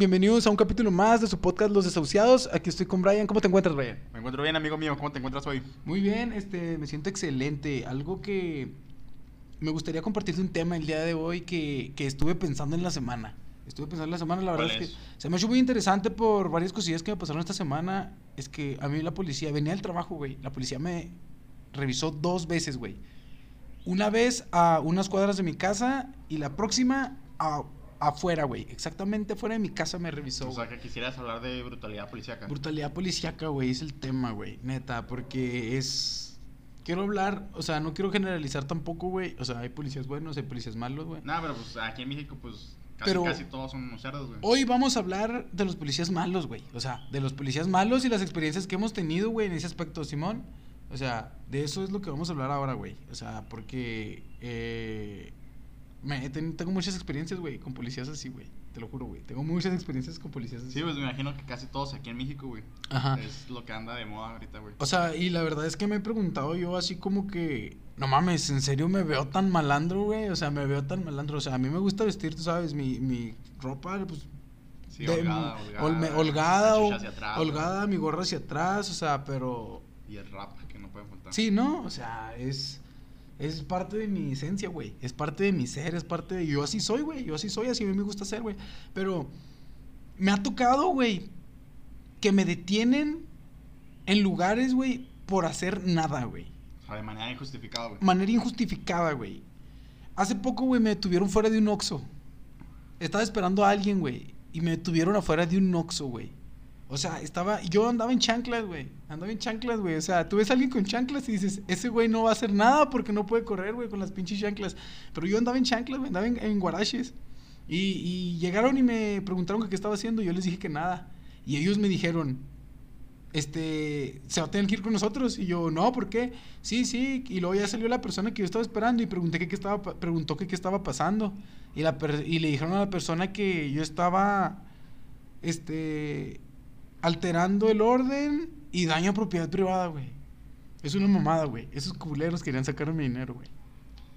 bienvenidos a un capítulo más de su podcast Los Desahuciados. Aquí estoy con Brian. ¿Cómo te encuentras, Brian? Me encuentro bien, amigo mío. ¿Cómo te encuentras hoy? Muy bien, este, me siento excelente. Algo que me gustaría compartirte un tema el día de hoy que, que estuve pensando en la semana. Estuve pensando en la semana, la verdad ¿Cuál es es? que se me ha hecho muy interesante por varias cosillas que me pasaron esta semana. Es que a mí la policía, venía del trabajo, güey. La policía me revisó dos veces, güey. Una vez a unas cuadras de mi casa y la próxima a, afuera, güey. Exactamente afuera de mi casa me revisó. O sea, que quisieras hablar de brutalidad policíaca. Brutalidad policíaca, güey, es el tema, güey. Neta, porque es. Quiero hablar, o sea, no quiero generalizar tampoco, güey. O sea, hay policías buenos, hay policías malos, güey. Nada, pero pues aquí en México, pues casi, Pero- casi todos son unos cerdos, güey. Hoy vamos a hablar de los policías malos, güey. O sea, de los policías malos y las experiencias que hemos tenido, güey, en ese aspecto, Simón. O sea, de eso es lo que vamos a hablar ahora, güey. O sea, porque eh, me, tengo muchas experiencias, güey, con policías así, güey. Te lo juro, güey. Tengo muchas experiencias con policías así. Sí, pues me imagino que casi todos aquí en México, güey. Ajá. Es lo que anda de moda ahorita, güey. O sea, y la verdad es que me he preguntado yo así como que, no mames, ¿en serio me veo tan malandro, güey? O sea, me veo tan malandro. O sea, a mí me gusta vestir, tú sabes, mi, mi ropa, pues... Sí, de- holgada, holgada. la holgada, o- atrás, holgada, mi gorra hacia atrás, o sea, pero... Y el rap, que no puede faltar. Sí, ¿no? O sea, es... Es parte de mi esencia, güey. Es parte de mi ser, es parte de... Yo así soy, güey. Yo así soy, así a mí me gusta ser, güey. Pero me ha tocado, güey, que me detienen en lugares, güey, por hacer nada, güey. O sea, de manera injustificada, güey. Manera injustificada, güey. Hace poco, güey, me detuvieron fuera de un Oxxo. Estaba esperando a alguien, güey. Y me detuvieron afuera de un Oxxo, güey. O sea, estaba... Yo andaba en chanclas, güey. Andaba en chanclas, güey. O sea, tú ves a alguien con chanclas y dices... Ese güey no va a hacer nada porque no puede correr, güey, con las pinches chanclas. Pero yo andaba en chanclas, güey. Andaba en, en guaraches. Y, y llegaron y me preguntaron que qué estaba haciendo. Y yo les dije que nada. Y ellos me dijeron este, se va a tener que ir con nosotros. Y yo, no, ¿por qué? Sí, sí. Y luego ya salió la persona que yo estaba esperando y pregunté que qué estaba, preguntó que qué estaba pasando. Y, la per- y le dijeron a la persona que yo estaba, este, alterando el orden y daño a propiedad privada, güey. Es una mamada, güey. Esos culeros querían sacarme mi dinero, güey.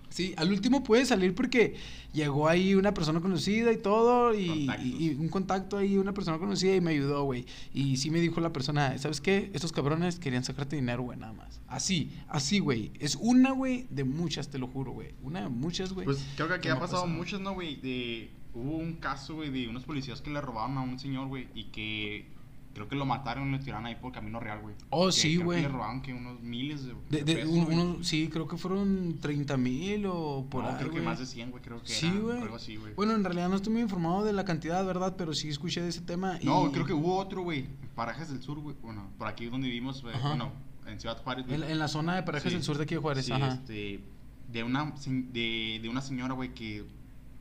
Sí, al último pude salir porque llegó ahí una persona conocida y todo, y, y- y un contacto ahí, una persona conocida y me ayudó, güey. Y sí me dijo la persona, ¿sabes qué? Estos cabrones querían sacarte dinero, güey, nada más. Así, así, güey. Es una, güey, de muchas, te lo juro, güey. Una de muchas, güey. Pues creo que aquí ha pasado pasado. muchos, ¿no, güey? De... Hubo un caso, güey, de unos policías que le robaron a un señor, güey, y que creo que lo mataron y lo tiraron ahí por Camino Real, güey. Oh, Que sí, güey. le robaron que unos miles de, De, de de- pesos, un- güey. unos- sí, creo que fueron 30 mil o por no, ahí, creo que más de 100, güey, creo que Sí, era güey. algo así, güey. Bueno, en realidad no estoy muy informado de la cantidad, ¿verdad? Pero sí escuché de ese tema. y- no, creo que hubo otro, güey, Parajes del Sur, güey, bueno, por aquí donde vivimos, güey, bueno, en Ciudad Juárez, güey. En, en la zona de Parajes Sí. del sur de aquí de Juárez, Sí, ajá. este, de una, de, de una señora, güey, que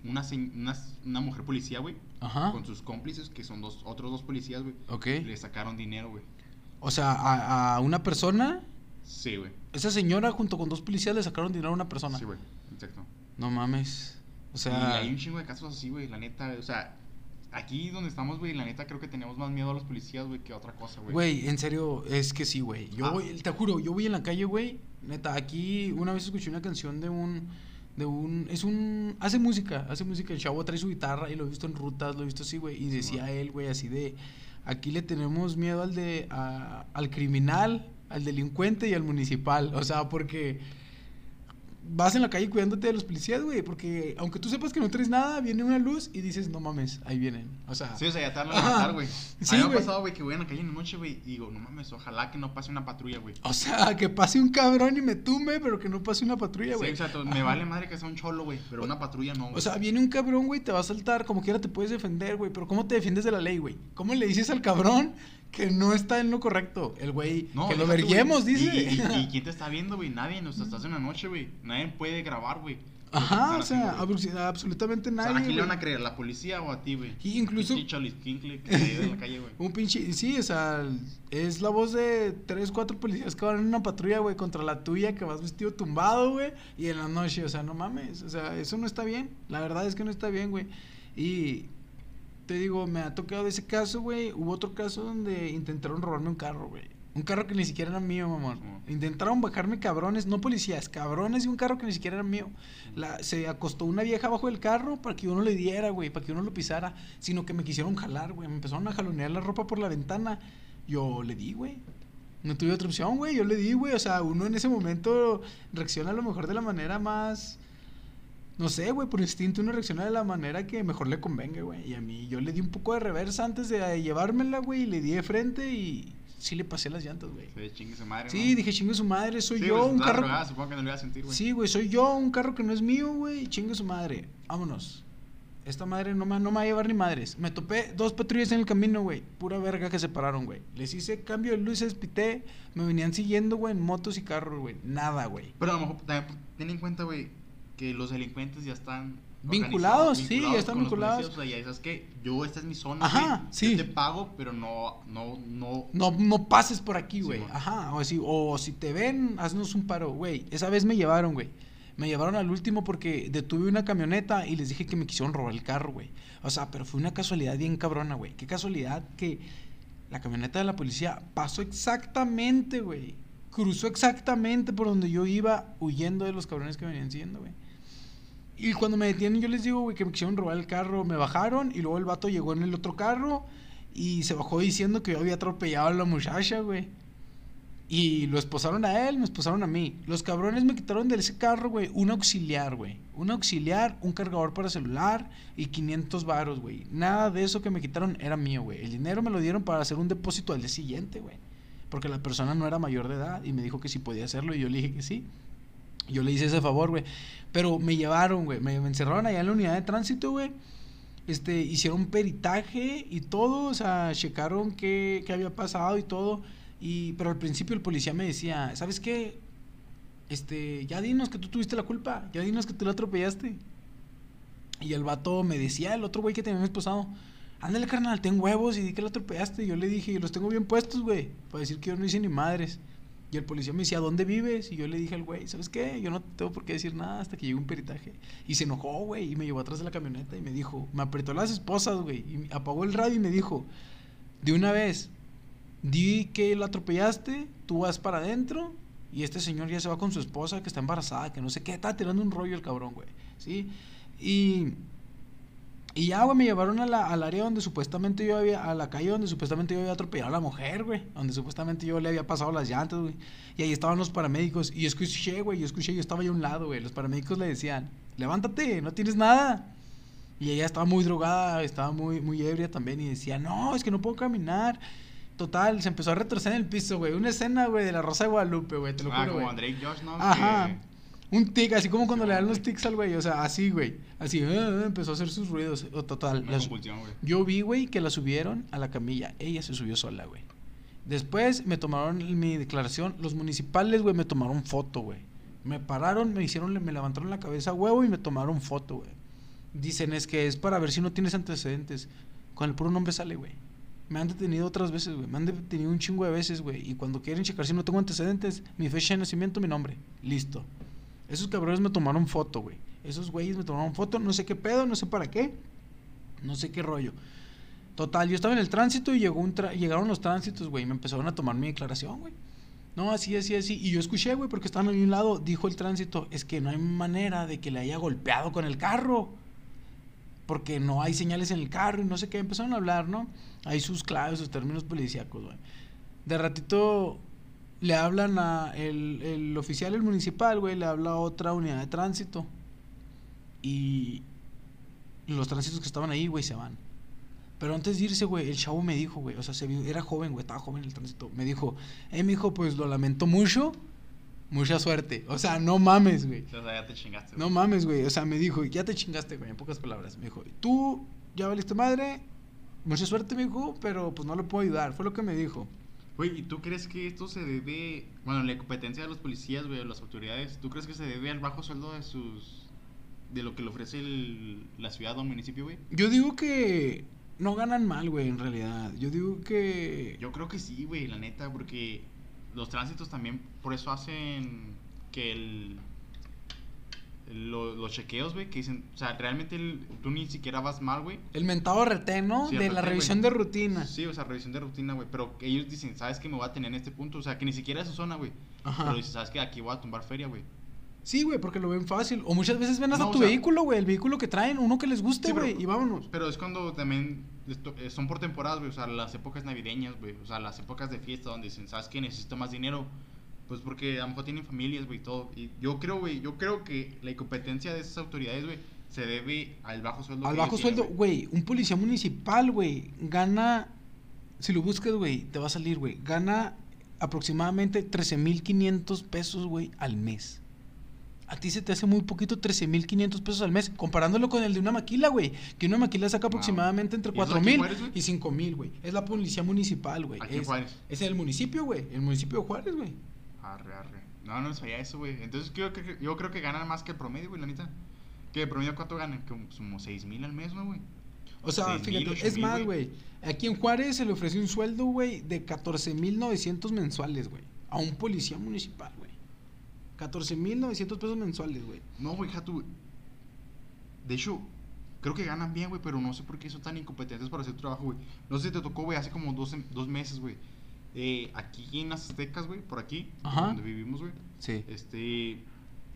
una, una, una mujer policía, güey, Ajá. con sus cómplices, que son dos, otros dos policías, güey, Ok. le sacaron dinero, güey. O sea, a, a una persona, Sí, güey. esa señora junto con dos policías le sacaron dinero a una persona. Sí, güey, exacto. No mames. O y sea, hay un chingo de casos así, güey, la neta, o sea, aquí donde estamos, güey, la neta creo que tenemos más miedo a los policías, güey, que a otra cosa, güey. güey, en serio, es que sí, güey. Yo Ah. voy, te juro, yo voy en la calle, güey. Neta, aquí una vez escuché una canción de un de un es un hace música, hace música, el chavo trae su guitarra y lo he visto en rutas, lo he visto así, güey, y decía él, güey, así de aquí le tenemos miedo al de a- al criminal, al delincuente y al municipal, o sea, porque vas en la calle cuidándote de los policías, güey, porque aunque tú sepas que no traes nada, viene una luz y dices, "No mames, ahí vienen." O sea, Sí, o sea, ya te van a matar, güey. Sí, me ha pasado, güey, que voy en la calle en la noche, güey, y digo, no mames, ojalá que no pase una patrulla, güey. O sea, que pase un cabrón y me tumbe, pero que no pase una patrulla, Sí, güey. exacto, me vale madre que sea un cholo, güey, pero una patrulla no, güey. O sea, viene un cabrón, güey, te va a saltar, como quiera te puedes defender, güey, pero ¿cómo te defiendes de la ley, güey? ¿Cómo le dices al cabrón que no está en lo correcto? El güey, No, que lo verguemos, dice. ¿Y, y, y quién te está viendo, güey? Nadie. O sea, estás en la noche, güey. Nadie puede grabar, güey. Ajá, o sea, haciendo, absolutamente O sea, nadie. ¿a quién le van a creer? ¿La policía o a ti, güey? Y incluso- Pinche cholisquincle que en la calle, güey. Un pinche, sí, o sea, es la voz de tres, cuatro policías que van en una patrulla, güey, contra la tuya, que vas vestido tumbado, güey, y en la noche, o sea, no mames, o sea, eso no está bien, la verdad es que no está bien, güey. Y te digo, me ha tocado ese caso, güey, hubo otro caso donde intentaron robarme un carro, güey. Un carro que ni siquiera era mío, mamón. Simón. Intentaron bajarme cabrones, no policías, cabrones de un carro que ni siquiera era mío. La- se acostó una vieja abajo del carro para que uno le diera, güey, para que uno lo pisara. Sino que me quisieron jalar, güey. Me empezaron a jalonear la ropa por la ventana. Yo le di, güey. No tuve otra opción, güey. Yo le di, güey. O sea, uno en ese momento reacciona a lo mejor de la manera más. No sé, güey, por instinto uno reacciona de la manera que mejor le convenga, güey. Y a mí yo le di un poco de reversa antes de llevármela, güey, y le di de frente y sí le pasé las llantas, güey. Chingue su madre, Sí, ¿no? dije, chingue su madre, soy Sí, yo, pues, un carro. supongo que no lo iba a sentir, güey. Sí, güey, soy yo, un carro que no es mío, güey, chingue su madre. Vámonos. Esta madre no me, no me va a llevar ni madres. Me topé dos patrullas en el camino, güey. Pura verga que se pararon, güey. Les hice cambio de luces, pité. Me venían siguiendo, güey, en motos y carros, güey. Nada, güey. Pero a lo mejor también ten en cuenta, güey, que los delincuentes ya están Vinculados, sí, ya están vinculados. policías, O sea, ya sabes que yo, esta es mi zona, Ajá, güey, sí. Yo te pago, pero no, no, no. No, no pases por aquí, güey. Ajá. O, así, o si te ven, haznos un paro, güey. Esa vez me llevaron, güey. Me llevaron al último porque detuve una camioneta y les dije que me quisieron robar el carro, güey. O sea, pero fue una casualidad bien cabrona, güey. Qué casualidad que la camioneta de la policía pasó exactamente, güey. Cruzó exactamente por donde yo iba huyendo de los cabrones que venían siguiendo, güey. Y cuando me detienen, yo les digo, güey, que me quisieron robar el carro. Me bajaron y luego el vato llegó en el otro carro y se bajó diciendo que yo había atropellado a la muchacha, güey. Y lo esposaron a él, me esposaron a mí. Los cabrones me quitaron de ese carro, güey, un auxiliar, güey. Un auxiliar, un cargador para celular y 500 varos, güey. Nada de eso que me quitaron era mío, güey. El dinero me lo dieron para hacer un depósito al día siguiente, güey. Porque la persona no era mayor de edad y me dijo que si podía hacerlo y yo le dije que sí. Yo le hice ese favor, güey. Pero me llevaron, güey. Me, encerraron allá en la unidad de tránsito, güey. Este, hicieron peritaje y todo. O sea, checaron qué, qué había pasado y todo. Y, pero al principio el policía me decía, ¿sabes qué? Este, ya dinos que tú tuviste la culpa. Ya dinos que tú la atropellaste. Y el vato me decía, el otro güey que tenía esposado, ándale carnal, ten huevos y di que la atropellaste. Y yo le dije, los tengo bien puestos, güey, para decir que yo no hice ni madres. Y el policía me decía, ¿dónde vives? Y yo le dije al güey, ¿sabes qué? Yo no tengo por qué decir nada hasta que llegue un peritaje. Y se enojó, güey, y me llevó atrás de la camioneta y me dijo, me apretó las esposas, güey, y apagó el radio y me dijo, de una vez, di que la atropellaste, tú vas para adentro y este señor ya se va con su esposa que está embarazada, que no sé qué, estaba tirando un rollo el cabrón, güey, ¿sí? Y, y ya, güey, me llevaron a la, al área donde supuestamente yo había, a la calle donde supuestamente yo había atropellado a la mujer, güey, donde supuestamente yo le había pasado las llantas, güey, y ahí estaban los paramédicos, y yo escuché, güey, yo escuché, yo estaba ahí a un lado, güey, los paramédicos le decían, levántate, no tienes nada. Y ella estaba muy drogada, estaba muy, muy ebria también y decía, no, es que no puedo caminar. Total, se empezó a retroceder en el piso, güey. Una escena, güey, de la Rosa de Guadalupe, güey, te lo ah, juro, como. Drake Josh, ¿no? Ajá. Un tic, así como cuando le dan los tics al güey, o sea, así, güey. Así, ah, ah, empezó a hacer sus ruidos. O total. Las- yo vi, güey, que la subieron a la camilla. Ella se subió sola, güey. Después me tomaron mi declaración. Los municipales, güey, me tomaron foto, güey. Me pararon, me hicieron, me levantaron la cabeza huevo y me tomaron foto, güey. Dicen es que es para ver si no tienes antecedentes. Con el puro nombre sale, güey. Me han detenido otras veces, güey. Me han detenido un chingo de veces, güey. Y cuando quieren checar si no tengo antecedentes, mi fecha de nacimiento, mi nombre. Listo. Esos cabrones me tomaron foto, güey. Esos güeyes me tomaron foto. No sé qué pedo, no sé para qué. No sé qué rollo. Total, yo estaba en el tránsito y llegó un tra- llegaron los tránsitos, güey. y Me empezaron a tomar mi declaración, güey. No, así, así, así. Y yo escuché, güey, porque estaban a un lado. Dijo el tránsito, es que no hay manera de que le haya golpeado con el carro. Porque no hay señales en el carro y no sé qué. Empezaron a hablar, ¿no? Hay sus claves, sus términos policíacos, güey. De ratito le hablan a el, el oficial, el municipal, güey, le habla a otra unidad de tránsito. Y los tránsitos que estaban ahí, güey, se van. Pero antes de irse, güey, el chavo me dijo, güey, o sea, se vio- era joven, güey, estaba joven el tránsito. Me dijo, eh, mi hijo, pues lo lamento mucho, mucha suerte. O sea, no mames, güey. O sea, ya te chingaste. No mames, güey. O sea, me dijo, ya te chingaste, güey, en pocas palabras. Me dijo, tú ya valiste madre, mucha suerte, me dijo, pero pues no le puedo ayudar. Fue lo que me dijo. Güey, ¿y tú crees que esto se debe, bueno, la competencia de los policías, güey, de las autoridades, ¿tú crees que se debe al bajo sueldo de sus, de lo que le ofrece el- la ciudad o el municipio, güey? Yo digo que no ganan mal, güey, en realidad. Yo digo que... Yo creo que sí, güey, la neta, porque los tránsitos también por eso hacen que el lo- los chequeos, güey, que dicen, o sea, realmente el- tú ni siquiera vas mal, güey. El mentado retén, ¿no? Sí, de la revisión de rutina. Sí, o sea, revisión de rutina, güey, pero ellos dicen, ¿sabes que me voy a tener en este punto? O sea, que ni siquiera es su zona, güey. Pero dices, ¿sabes que Aquí voy a tumbar feria, güey. Sí, güey, porque lo ven fácil. O muchas veces ven hasta No, o tu sea- vehículo, güey. El vehículo que traen, uno que les guste, Sí, güey. y vámonos. Pero es cuando también esto- eh, son por temporadas, güey. O sea, las épocas navideñas, güey. O sea, las épocas de fiesta donde dicen, ¿sabes qué? Necesito más dinero. Pues porque a lo mejor tienen familias, güey, todo. Y yo creo, güey, yo creo que la incompetencia de esas autoridades, güey, se debe al bajo sueldo. Al bajo sueldo, güey, un policía municipal, güey, gana, si lo buscas, güey, te va a salir, güey, gana aproximadamente 13.500 pesos, güey, al mes. A ti se te hace muy poquito 13.500 pesos al mes, comparándolo con el de una maquila, güey, que una maquila saca aproximadamente entre ¿Y eso aquí en 4.000 Juárez, güey? y 5.000, güey. Es la policía municipal, güey. Es, Juárez. es el municipio, güey, el municipio de Juárez, güey. Arre, arre. No, no sabía eso, güey. Entonces yo, creo que- yo creo que ganan más que el promedio, güey, la neta. ¿Qué? ¿El promedio cuánto ganan? Como, como 6 mil al mes, ¿no, güey? O sea, 6,000, fíjate, 8,000, es más, güey. Aquí en Juárez se le ofreció un sueldo, güey, de 14.900 mensuales, güey. A un policía municipal, güey. 14.900 pesos mensuales, güey. No, güey, Jatu. De hecho, creo que ganan bien, güey, pero no sé por qué son tan incompetentes para hacer trabajo, güey. No sé si te tocó, güey, hace como dos, dos meses, güey. Eh, aquí en las Aztecas, güey, por aquí, Ajá. donde vivimos, güey. Sí. Este.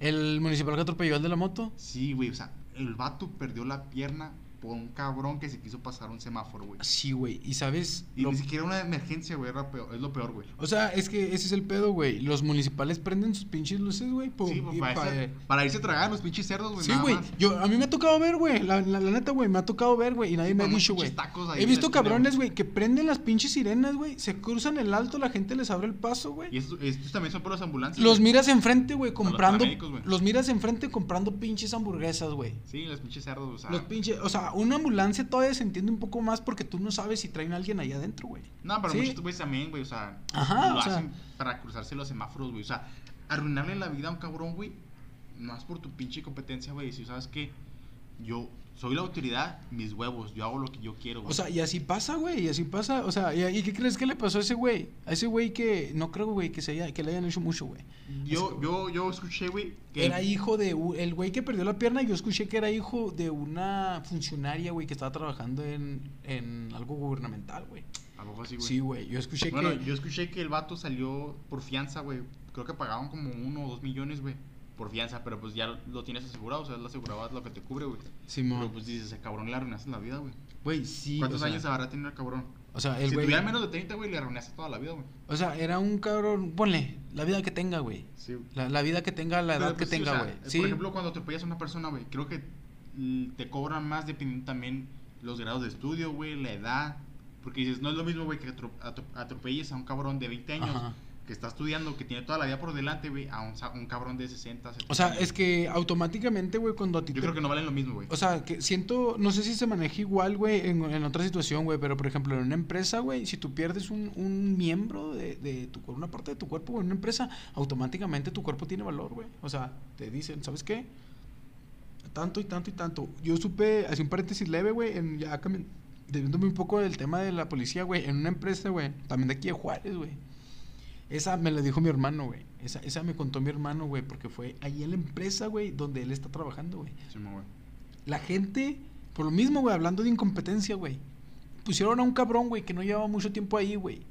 El municipal que atropelló al de la moto. Sí, güey, o sea, el vato perdió la pierna por un cabrón que se quiso pasar un semáforo, güey. Sí, güey. Y sabes. Y Lo- ni siquiera una emergencia, güey, es lo peor, güey. O sea, es que ese es el pedo, güey. Los municipales prenden sus pinches luces, güey. Sí, pues, para, pa- irse, para irse a tragar los pinches cerdos, güey. Sí, güey. Yo, a mí me ha tocado ver, güey. La, la, la neta, güey, me ha tocado ver, güey. Y nadie Sí, me ha dicho, güey. He visto cabrones, güey. que prenden las pinches sirenas, güey. Se cruzan el alto, la gente les abre el paso, güey. Y estos, estos también son por los ambulantes. Los miras enfrente, güey, los comprando. güey. Los miras enfrente comprando pinches hamburguesas, güey. Sí, los pinches cerdos, o sea. Los pinches. O sea, una ambulancia todavía se entiende un poco más porque tú no sabes si traen a alguien ahí adentro, güey. No, pero Sí. muchos güeyes también, güey, o sea, Ajá, lo o sea- hacen para cruzarse los semáforos, güey. O sea, arruinarle la vida a un cabrón, güey, no es por tu pinche competencia, güey. Si sabes que yo soy la autoridad, mis huevos, yo hago lo que yo quiero, güey. O sea, y así pasa, güey, y así pasa. O sea, ¿y, y qué crees que le pasó a ese güey? A ese güey que no creo, güey, que, se haya, que le hayan hecho mucho, güey. yo, yo, yo escuché, güey, que. Era hijo de. El güey que perdió la pierna, yo escuché que era hijo de una funcionaria, güey, que estaba trabajando en, en algo gubernamental, güey. A lo mejor así, güey. Sí, güey, yo escuché Bueno, que. yo escuché que el vato salió por fianza, güey. Creo que pagaban como uno o dos millones, güey, por fianza, pero pues ya lo tienes asegurado, o sea, la aseguradora es lo que te cubre, güey. Simón. Pero pues dices, ese cabrón le arruinaste la vida, güey. Güey, sí. ¿Cuántos o sea, años habrá tenido el cabrón? O sea, el si güey. tuviera menos de 30, güey, le arruinaste toda la vida, güey. O sea, era un cabrón. Ponle, la vida que tenga, güey. Sí, La, la vida que tenga, la edad Pero, que pues, sí, o tenga, sea, güey. eh, Sí. Por ejemplo, cuando apoyas a una persona, güey, creo que te cobran más dependiendo también los grados de estudio, güey, la edad. Porque dices, no es lo mismo, güey, que atro- atro- atropelles a un cabrón de 20 años Ajá. Que está estudiando, que tiene toda la vida por delante, güey, a un, cabrón de 60, 70 O sea, años. es que automáticamente, güey, cuando a ti Yo te- creo que no valen lo mismo, güey. O sea, que siento, no sé si se maneja igual, güey, en, en otra situación, güey, pero por ejemplo, en una empresa, güey, si tú pierdes un, un miembro de, de tu cuerpo, una parte de tu cuerpo, güey, en una empresa, automáticamente tu cuerpo tiene valor, güey. O sea, te dicen, ¿sabes qué? Tanto y tanto y tanto. Yo supe, así un paréntesis leve, güey, en ya cambi- desviándome un poco del tema de la policía, güey, en una empresa, güey, también de aquí de Juárez, güey. Esa me la dijo mi hermano, güey. Esa, esa me contó mi hermano, güey, porque fue ahí en la empresa, güey, donde él está trabajando, güey. Sí, güey. La gente, por lo mismo, güey, hablando de incompetencia, güey. Pusieron a un cabrón, güey, que no llevaba mucho tiempo ahí, güey.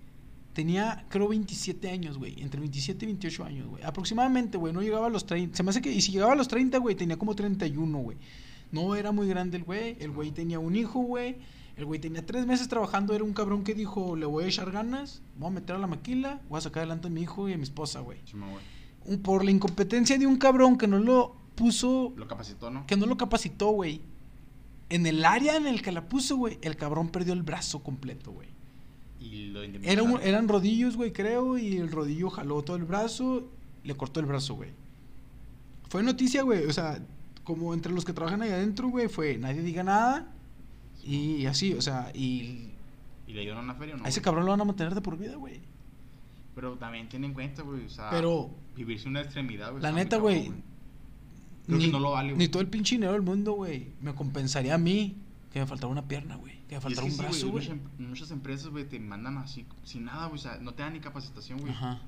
Tenía, creo, 27 años, güey. Entre 27 y 28 años, güey. Aproximadamente, güey. No llegaba a los 30. Se me hace que. Y si llegaba a los 30, güey, tenía como 31, güey. No era muy grande el güey. El güey tenía un hijo, güey. El güey tenía tres meses trabajando. Era un cabrón que dijo: Le voy a echar ganas. Voy a meter a la maquila. Voy a sacar adelante a mi hijo y a mi esposa, güey. Sí, Por la incompetencia de un cabrón que no lo puso Lo capacitó, ¿no? que no lo capacitó, güey. En el área en el que la puso, güey, el cabrón perdió el brazo completo, güey. Y lo Era un- eran rodillos, güey, creo, y el rodillo jaló todo el brazo, le cortó el brazo, güey. Fue noticia, güey, o sea, como entre los que trabajan ahí adentro, güey, fue nadie diga nada y así, o sea, y ¿Y le dieron una feria o no? a ese cabrón lo van a mantener de por vida, güey. Pero también ten en cuenta, güey, o sea, Pero vivirse una extremidad, güey. la neta, güey, Creo ni, que no lo vale, güey. ni todo el pinche dinero del mundo, güey, me compensaría a mí que me faltara una pierna, güey, que me Y es faltara que un sí, brazo, güey, güey. muchas, em- muchas empresas, güey, te mandan así, sin nada, güey, o sea, no te dan ni capacitación, güey. Ajá.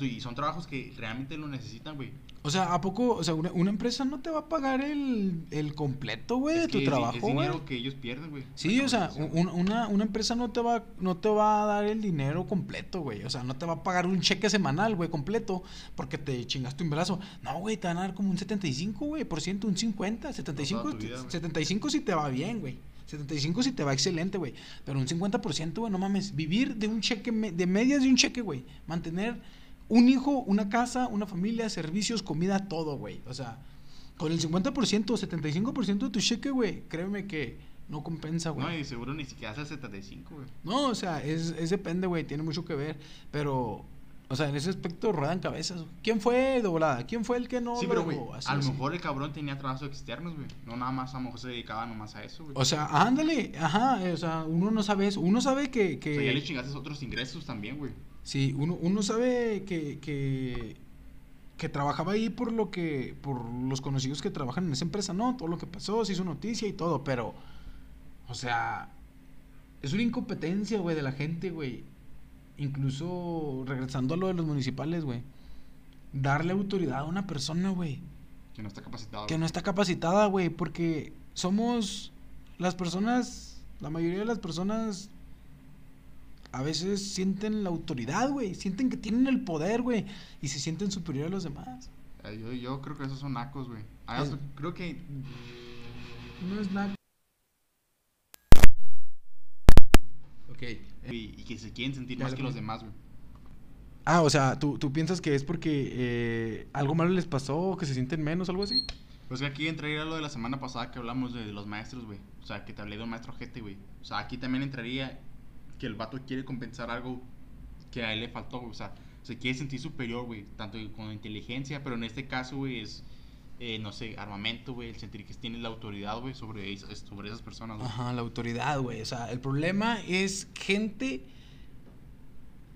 Y son trabajos que realmente lo necesitan, güey. O sea, ¿a poco? O sea, una, una empresa no te va a pagar el, el completo, güey, de tu es trabajo, Es güey. dinero que ellos pierden, güey. Sí, o sea, un- una, una empresa no te va no te va a dar el dinero completo, güey. O sea, no te va a pagar un cheque semanal, güey, completo, porque te chingaste un brazo. No, güey, te van a dar como un 75, güey, por ciento, un 50, 75, tu vida, güey. 75 si te va bien, güey. 75 si te va excelente, güey. Pero un 50%, güey, no mames. Vivir de un cheque, me- de medias de un cheque, güey. Mantener un hijo, una casa, una familia, servicios, comida, todo, güey. O sea, con el 50% o 75% de tu cheque, güey, créeme que no compensa, güey. No, y seguro ni siquiera hace el 75, güey. No, o sea, es, es depende, güey, tiene mucho que ver, pero, o sea, en ese aspecto ruedan cabezas. ¿Quién fue de volada? ¿Quién fue el que no sí, pero, güey, a lo mejor el cabrón tenía trabajos externos, güey. No nada más, a lo mejor se dedicaba nomás a eso, güey. O sea, ándale, ajá, o sea, uno no sabe eso, uno sabe que... que O sea, ya le chingaste otros ingresos también, güey. Sí, uno, uno sabe que, que, que trabajaba ahí por lo que, por los conocidos que trabajan en esa empresa, no, todo lo que pasó, se hizo noticia y todo, pero, o sea, es una incompetencia, güey, de la gente, güey. Incluso regresando a lo de los municipales, güey. Darle autoridad a una persona, güey, Que no está capacitado. que no está capacitada, güey, porque somos las personas, la mayoría de las personas a veces sienten la autoridad, güey, sienten que tienen el poder, güey, y se sienten superior a los demás. Eh, Yo, yo creo que esos son nacos, güey. Ah, Es- Creo que No es nada. Ok. y, y que se quieren sentir Ya más que los demás, güey. Ah, o sea, ¿tú, tú piensas que es porque eh, algo malo les pasó, que se sienten menos, algo así? Pues que aquí entraría lo de la semana pasada que hablamos de, de los maestros, güey. O sea, que te hablé de un maestro gente, güey. O sea, aquí también entraría que el vato quiere compensar algo que a él le faltó, güey. O sea, se quiere sentir superior, güey. Tanto con inteligencia, pero en este caso, güey, es, eh, no sé, armamento, güey. El sentir que tienes la autoridad, güey, sobre, sobre esas personas, güey. Ajá, la autoridad, güey. O sea, el problema es gente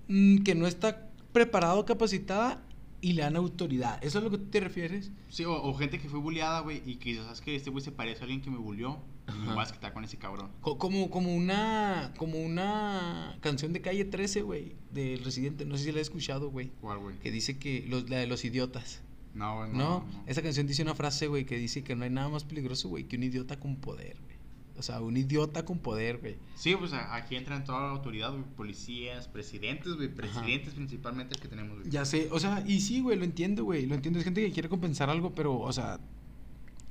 mm, que no está preparada o capacitada y le dan autoridad. ¿Eso es a lo que tú te refieres? Sí, o, o gente que fue bulleada, güey, y que sabes que este güey se parece a alguien que me bulleó. Y me voy a quitar con ese cabrón. Co- Como, como una como una canción de calle 13, güey, del residente, no sé si la he escuchado, güey, ¿Cuál, güey? que dice que los, la de los idiotas, No, güey, ¿no? no. no. Esa canción dice una frase, güey, que dice que no hay nada más peligroso, güey, que un idiota con poder, güey. O sea, un idiota con poder, güey. Sí, pues aquí entran toda la autoridad, güey, policías, presidentes, güey, presidentes principalmente el que tenemos, güey. Ya sé, o sea, y sí, güey, lo entiendo, güey, lo entiendo. Es gente que quiere compensar algo, pero, o sea,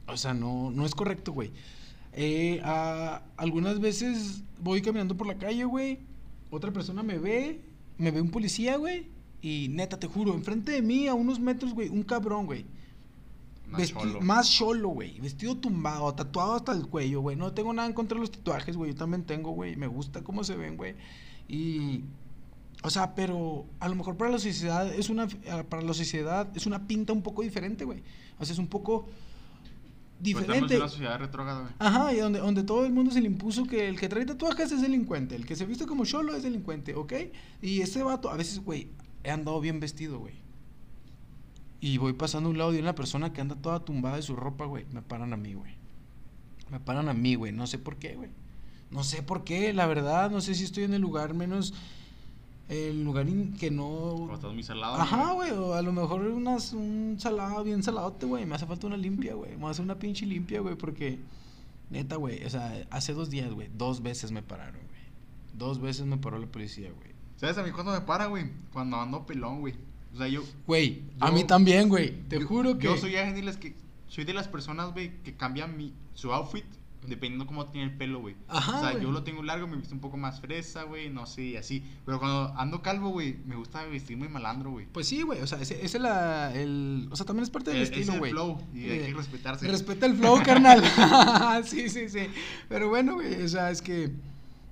o sea, no, no es correcto, güey. Eh, a- algunas veces voy caminando por la calle, güey, otra persona me ve, me ve un policía, güey, y neta, te juro, enfrente de mí, a unos metros, güey, un cabrón, güey. Más cholo, güey. Vestido tumbado, tatuado hasta el cuello, güey. No tengo nada en contra de los tatuajes, güey. Yo también tengo, güey. Me gusta cómo se ven, güey. Y. O sea, pero a lo mejor para la sociedad es una. eh, Para la sociedad es una pinta un poco diferente, güey. O sea, es un poco. Diferente. en una sociedad retrógrada, güey. Ajá, y donde, donde todo el mundo se le impuso que el que trae tatuajes es delincuente, el que se viste como cholo es delincuente, ¿ok? Y ese vato, a veces, güey, he andado bien vestido, güey. Y voy pasando a un lado de una persona que anda toda tumbada de su ropa, güey. Me paran a mí, güey. Me paran a mí, güey. No sé por qué, güey. No sé por qué, la verdad. No sé si estoy en el lugar menos. El lugar in- que no. Como estás muy salado. Ajá, güey, o a lo mejor unas, un salado bien saladote, güey. Me hace falta una limpia, güey. Me hace una pinche limpia, güey, porque neta, güey, o sea, hace dos días, güey, dos veces me pararon, güey. Dos veces me paró la policía, güey. ¿Sabes a mí cuándo me para, güey? Cuando ando pelón, güey. O sea, yo. Güey, a mí también, güey. Te yo- juro que Yo soy. Soy de las personas, güey, que cambian mi, su outfit dependiendo cómo tiene el pelo, güey. Ajá, O sea, güey. yo lo tengo largo, me visto un poco más fresa, güey, no sé, así. Pero cuando ando calvo, güey, me gusta vestir muy malandro, güey. Pues sí, güey, o sea, ese, ese es la, el, o sea, también es parte del Eh, ese es estilo, el güey. flow, y hay Eh, que respetarse. Respeta el flow, carnal. sí, sí, sí. Pero bueno, güey, o sea, es que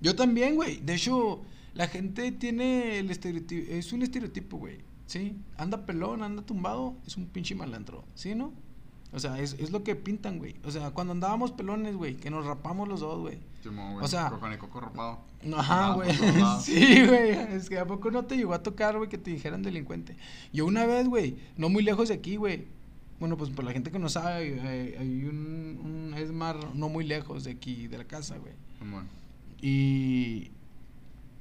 yo también, güey. De hecho, la gente tiene el estereotipo, es un estereotipo, güey. Sí, anda pelón, anda tumbado, es un pinche malandro, ¿sí, no? O sea, es, es lo que pintan, güey. O sea, cuando andábamos pelones, güey, que nos rapamos los dos, güey. O sea- Con el coco rapado. Ajá, güey. Sí, güey. Es que a poco no te llegó a tocar, güey, que te dijeran delincuente. Yo una vez, güey, no muy lejos de aquí, güey. Bueno, pues por la gente que no sabe, hay, hay un, un Esmar no muy lejos de aquí, de la casa, güey. Y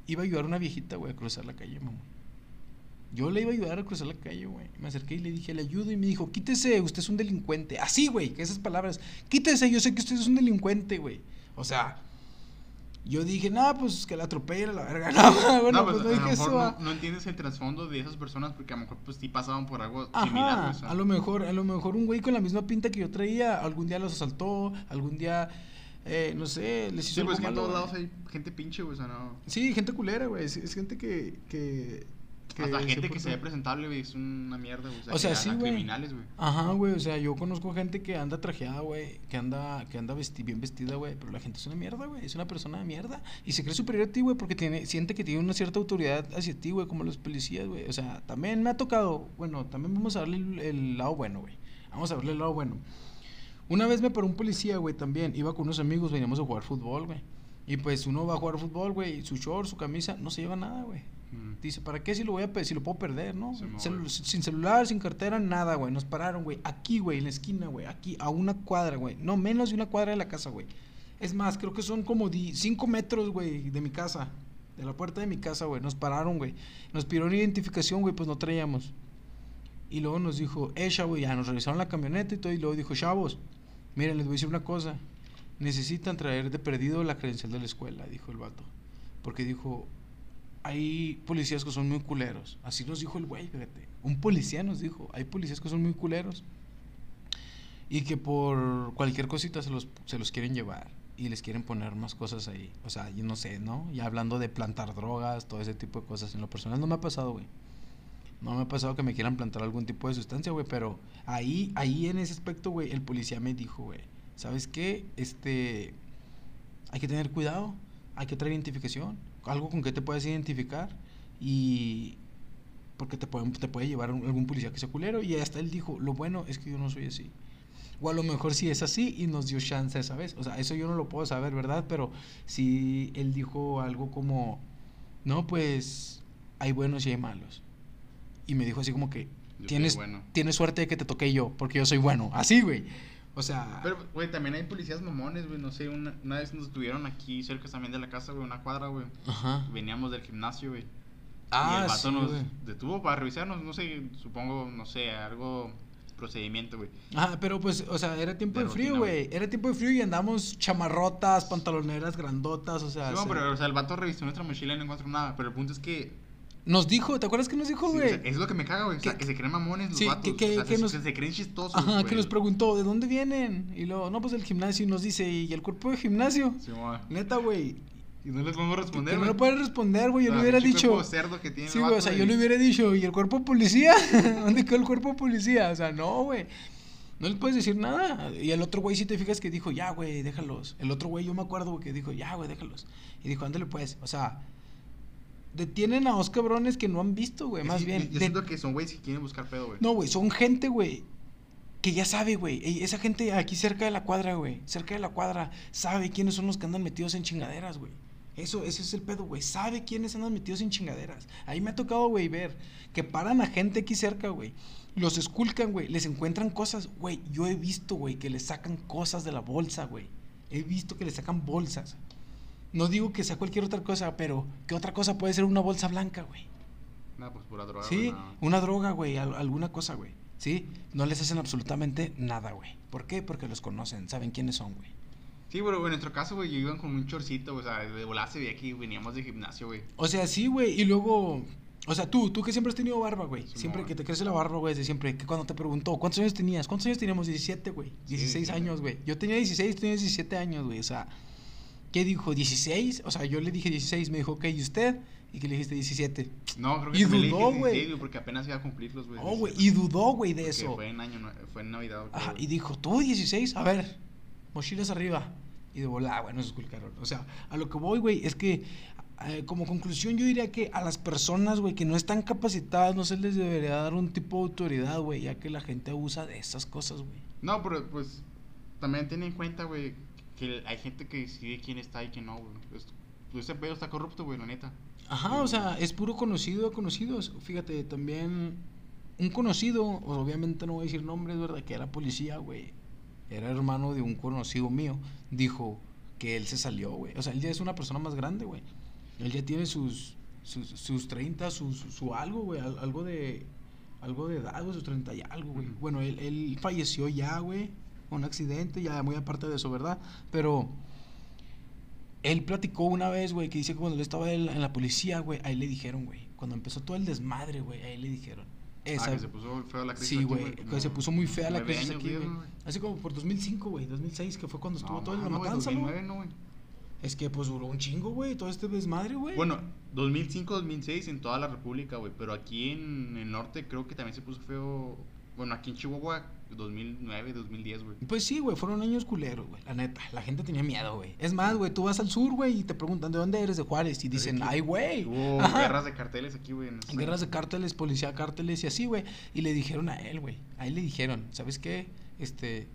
iba a ayudar a una viejita, güey, a cruzar la calle, mamá. Yo le iba a ayudar a cruzar la calle, güey. Me acerqué y le dije, le ayudo. Y me dijo, quítese, usted es un delincuente. Así, güey, que esas palabras. Quítese, yo sé que usted es un delincuente, güey. O sea, yo dije, no, pues que la atropelle la verga. No, bueno, no, pues, pues, no dije eso. no, ah. no entiendes el trasfondo de esas personas porque a lo mejor pues sí pasaban por algo similar. Ajá, güey, sea. a lo mejor, a lo mejor un güey con la misma pinta que yo traía, algún día los asaltó, algún día, eh, no sé, les hizo Sí, pues que en todos güey. lados hay gente pinche, güey, o sea, no. Sí, gente culera, güey, es, es gente que, que, que Hasta gente que se ve presentable, güey, es una mierda, güey. O sea, que sí, a- a güey. criminales, güey. Ajá, güey, o sea, yo conozco gente que anda trajeada, güey, que anda, que anda vesti- bien vestida, güey, pero la gente es una mierda, güey, es una persona de mierda y se cree superior a ti, güey, porque tiene, siente que tiene una cierta autoridad hacia ti, güey, como los policías, güey, o sea, también me ha tocado, bueno, también vamos a darle el, el lado bueno, güey, vamos a darle el lado bueno. Una vez me paró un policía, güey, también, iba con unos amigos, veníamos a jugar fútbol, güey, y pues uno va a jugar fútbol, güey, su short, su camisa, no se lleva nada, güey. Mm. Dice, ¿para qué si lo voy a si lo puedo perder, no? Celu- sin celular, sin cartera, nada, güey. Nos pararon, güey. Aquí, güey, en la esquina, güey. Aquí, a una cuadra, güey. No, menos de una cuadra de la casa, güey. Es más, creo que son como 5 metros, güey, de mi casa. De la puerta de mi casa, güey. Nos pararon, güey. Nos pidieron identificación, güey, pues no traíamos. Y luego nos dijo, eh, chavo, ya nos revisaron la camioneta y todo. Y luego dijo, chavos, miren, les voy a decir una cosa. Necesitan traer de perdido la credencial de la escuela, dijo el vato. Porque dijo, hay policías que son muy culeros. Así nos dijo el güey, fíjate. Un policía nos dijo, hay policías que son muy culeros. Y que por cualquier cosita se los, se los quieren llevar. Y les quieren poner más cosas ahí. O sea, yo no sé, ¿no? Ya hablando de plantar drogas, todo ese tipo de cosas. En lo personal no me ha pasado, güey. No me ha pasado que me quieran plantar algún tipo de sustancia, güey. Pero ahí, ahí en ese aspecto, güey, el policía me dijo, güey, ¿sabes qué? Este, hay que tener cuidado. Hay que traer identificación. Algo con que te puedas identificar. Y porque te, pueden, te puede llevar algún policía que sea culero. Y hasta él dijo, lo bueno es que yo no soy así. O a lo mejor sí es así y nos dio chance esa vez. O sea, eso yo no lo puedo saber, ¿verdad? Pero sí él dijo algo como, no, pues hay buenos y hay malos. Y me dijo así como que, Yo tienes, bueno. tienes suerte de que te toqué yo, porque yo soy bueno. Así, güey. O sea... Pero, güey, también hay policías mamones, güey. No sé, una, una vez nos tuvieron aquí cerca también de la casa, güey, una cuadra, güey. Ajá. Veníamos del gimnasio, güey. y Ah, el vato sí, nos detuvo para revisarnos, no sé, supongo, no sé, algo procedimiento, güey. Ajá, pero pues, o sea, era tiempo de, De frío, güey. Era tiempo de frío y andamos chamarrotas, pantaloneras grandotas, o sea... Sí, bueno, se- pero, o sea, el vato revisó nuestra mochila y no encontró nada. Pero el punto es que. Nos dijo, ¿te acuerdas que nos dijo, sí, o güey? sea, es lo que me caga, güey. O sea, Que- se creen mamones los sí, vatos. que- que- o sea, que se, nos- se creen chistosos. Ajá, que nos preguntó, ¿de dónde vienen? Y luego, no, pues del gimnasio. Y nos dice, ¿y el cuerpo de gimnasio? Sí, güey. Neta, güey. Y no a Que responder, no le puedes responder, güey. Yo le sea, hubiera dicho. cerdo que tiene Sí, güey, o sea, yo le hubiera dicho, ¿y el cuerpo policía? ¿Dónde quedó el cuerpo policía? O sea, no, güey. No les puedes decir nada. Y el otro güey, si te fijas, que dijo, ya, güey, déjalos. El otro güey, yo me acuerdo, güey, que dijo, ya, güey, déjalos. Y dijo, ándale, pues. O sea, detienen a dos cabrones que no han visto, güey, más Sí, bien. Yo, De- siento que son güeyes que quieren buscar pedo, güey. No, güey, son gente, güey, que ya sabe, güey. Ey, Esa gente aquí cerca de la cuadra, güey, cerca de la cuadra, sabe quiénes son los que andan metidos en chingaderas, güey. Eso, ese es el pedo, güey. Sabe quiénes andan metidos en chingaderas. Ahí me ha tocado, güey, ver que paran a gente aquí cerca, güey. Los esculcan, güey. Les encuentran cosas, güey. Yo he visto, güey, que les sacan cosas de la bolsa, güey. He visto que les sacan bolsas. No digo que sea cualquier otra cosa, pero ¿qué otra cosa puede ser una bolsa blanca, güey? Nada, pues pura droga. Sí, no. una droga, güey, al- alguna cosa, güey. Sí, no les hacen absolutamente nada, güey. ¿Por qué? Porque los conocen, saben quiénes son, güey. Sí, pero en nuestro caso, güey, iban con un chorcito, o sea, de volar se veía que veníamos de gimnasio, güey. O sea, sí, güey, y luego, o sea, tú, tú que siempre has tenido barba, güey. Sí, siempre que te crece la barba, güey, desde siempre. Que cuando te preguntó, ¿cuántos años tenías? ¿Cuántos años teníamos? 17, güey. Sí, 16 sí, años, güey. Yo tenía 16, tú tenías 17 años, güey. O sea, ¿qué dijo? ¿16? O sea, yo le dije 16, me dijo, ok, ¿y usted? Y que le dijiste 17. No, creo que Y dudó, güey. 16, porque apenas iba a cumplirlos, güey. Oh, güey, y dudó, güey, de Porque eso. Fue en año, fue en Navidad. Ajá, y dijo, ¿tú 16? A ver, mochilas arriba. Y de volada, güey, nos esculcaron. O sea, a lo que voy, güey, es que eh, como conclusión yo diría que a las personas, güey, que no están capacitadas, no se les debería dar un tipo de autoridad, güey, ya que la gente abusa de esas cosas, güey. No, pero pues también ten en cuenta, güey, que hay gente que decide quién está y quién no, güey. Es- ese pedo está corrupto, güey, la neta. Ajá, o sea, es puro conocido de conocidos. Fíjate, también un conocido, obviamente no voy a decir nombres, ¿verdad? Que era policía, güey. Era hermano de un conocido mío. Dijo que él se salió, güey. O sea, él ya es una persona más grande, güey. Él ya tiene sus Sus, sus 30, su, su, su algo, güey. al- Algo de. Algo de edad, güey, sus 30 y algo, güey. Bueno, él, él falleció ya, güey. Un accidente, ya muy aparte de eso, ¿verdad? Pero. Él platicó una vez, güey, que dice que cuando él estaba en la, policía, güey, ahí le dijeron, güey. Cuando empezó todo el desmadre, güey, ahí le dijeron. Ah, Esa, que se puso feo la crisis Sí, güey, que se puso muy fea la crisis aquí, güey. Así como por 2005, güey, 2006, que fue cuando estuvo No, todo en la no, matanza, ¿no? 2009, no, güey. Es que pues duró un chingo, güey, todo este desmadre, güey. Bueno, 2005, 2006 en toda la República, güey. Pero aquí en el norte creo que también se puso feo. Bueno, aquí en Chihuahua, 2009, 2010, güey. Pues sí, güey, fueron años culeros, güey, la neta. La gente tenía miedo, güey. Es más, güey, tú vas al sur, güey, y te preguntan, ¿de dónde eres? De Juárez. Y dicen, ay, güey. Hubo Ajá. guerras de carteles aquí, güey. Guerras de cárteles, policía cárteles y así, güey. Y le dijeron a él, güey. Ahí le dijeron, ¿sabes qué? Este,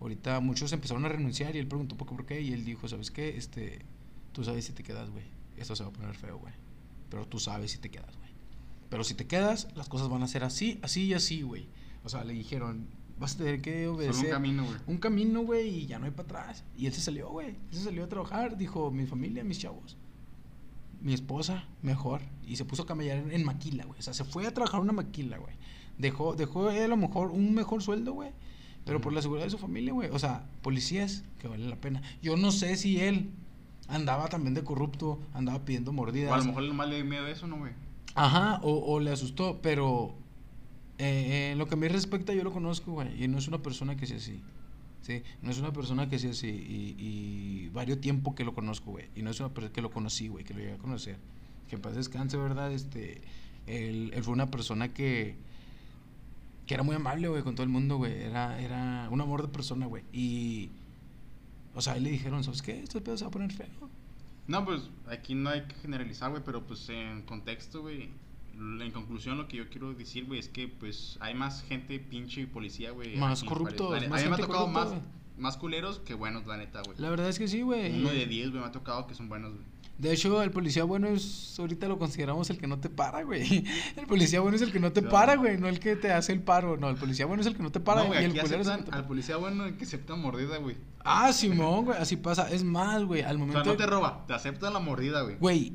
ahorita muchos empezaron a renunciar y él preguntó qué, por qué. Y él dijo, ¿sabes qué? Este, tú sabes si te quedas, güey. Esto se va a poner feo, güey. Pero tú sabes si te quedas, güey. Pero si te quedas, las cosas van a ser así, así y así, güey. O sea, le dijeron, vas a tener que Solo obedecer. un camino, güey. Un camino, güey, y ya no hay para atrás. Y él se salió, güey. Él se salió a trabajar. Dijo, mi familia, mis chavos. Mi esposa, mejor. Y se puso a camellar en, en maquila, güey. O sea, se fue a trabajar una maquila, güey. Dejó, dejó él a lo mejor un mejor sueldo, güey. Pero por la seguridad de su familia, güey. O sea, policías que valen la pena. Yo no sé si él andaba también de corrupto, andaba pidiendo mordidas. O a lo mejor nomás le dio miedo a eso, ¿no, güey? Ajá, o, o le asustó, pero eh, en lo que a mí respecta yo lo conozco, güey, y no es una persona que sea así. Sí, no es una persona que sea así y, y varios tiempo que lo conozco, güey, y no es una persona que lo conocí, güey, que lo llegué a conocer. Que en paz descanse, ¿verdad? Este, él, él fue una persona que que era muy amable, güey, con todo el mundo, güey. Era, era un amor de persona, güey. Y, o sea, ahí le dijeron, ¿sabes qué? Este pedo se va a poner feo. No, pues aquí no hay que generalizar, güey, pero pues en contexto, güey, en conclusión lo que yo quiero decir, güey, es que pues hay más gente pinche y policía, güey. Más aquí corruptos, más A mí me ha tocado corrupta, más, más culeros que buenos, la neta, güey. La verdad es que sí, güey. Uno de 10, güey, me ha tocado que son buenos, güey. De hecho, el policía bueno es, ahorita lo consideramos el que no te para, güey. El policía bueno es el que no te para, güey. no el que te hace el paro. No, el policía bueno es el que no te para no, güey, y el culero es el que aceptan te al policía bueno el que acepta mordida, güey. Ah, Simón, güey, así pasa. Es más, güey, al O momento... sea, no te roba, te acepta la mordida, güey. Güey,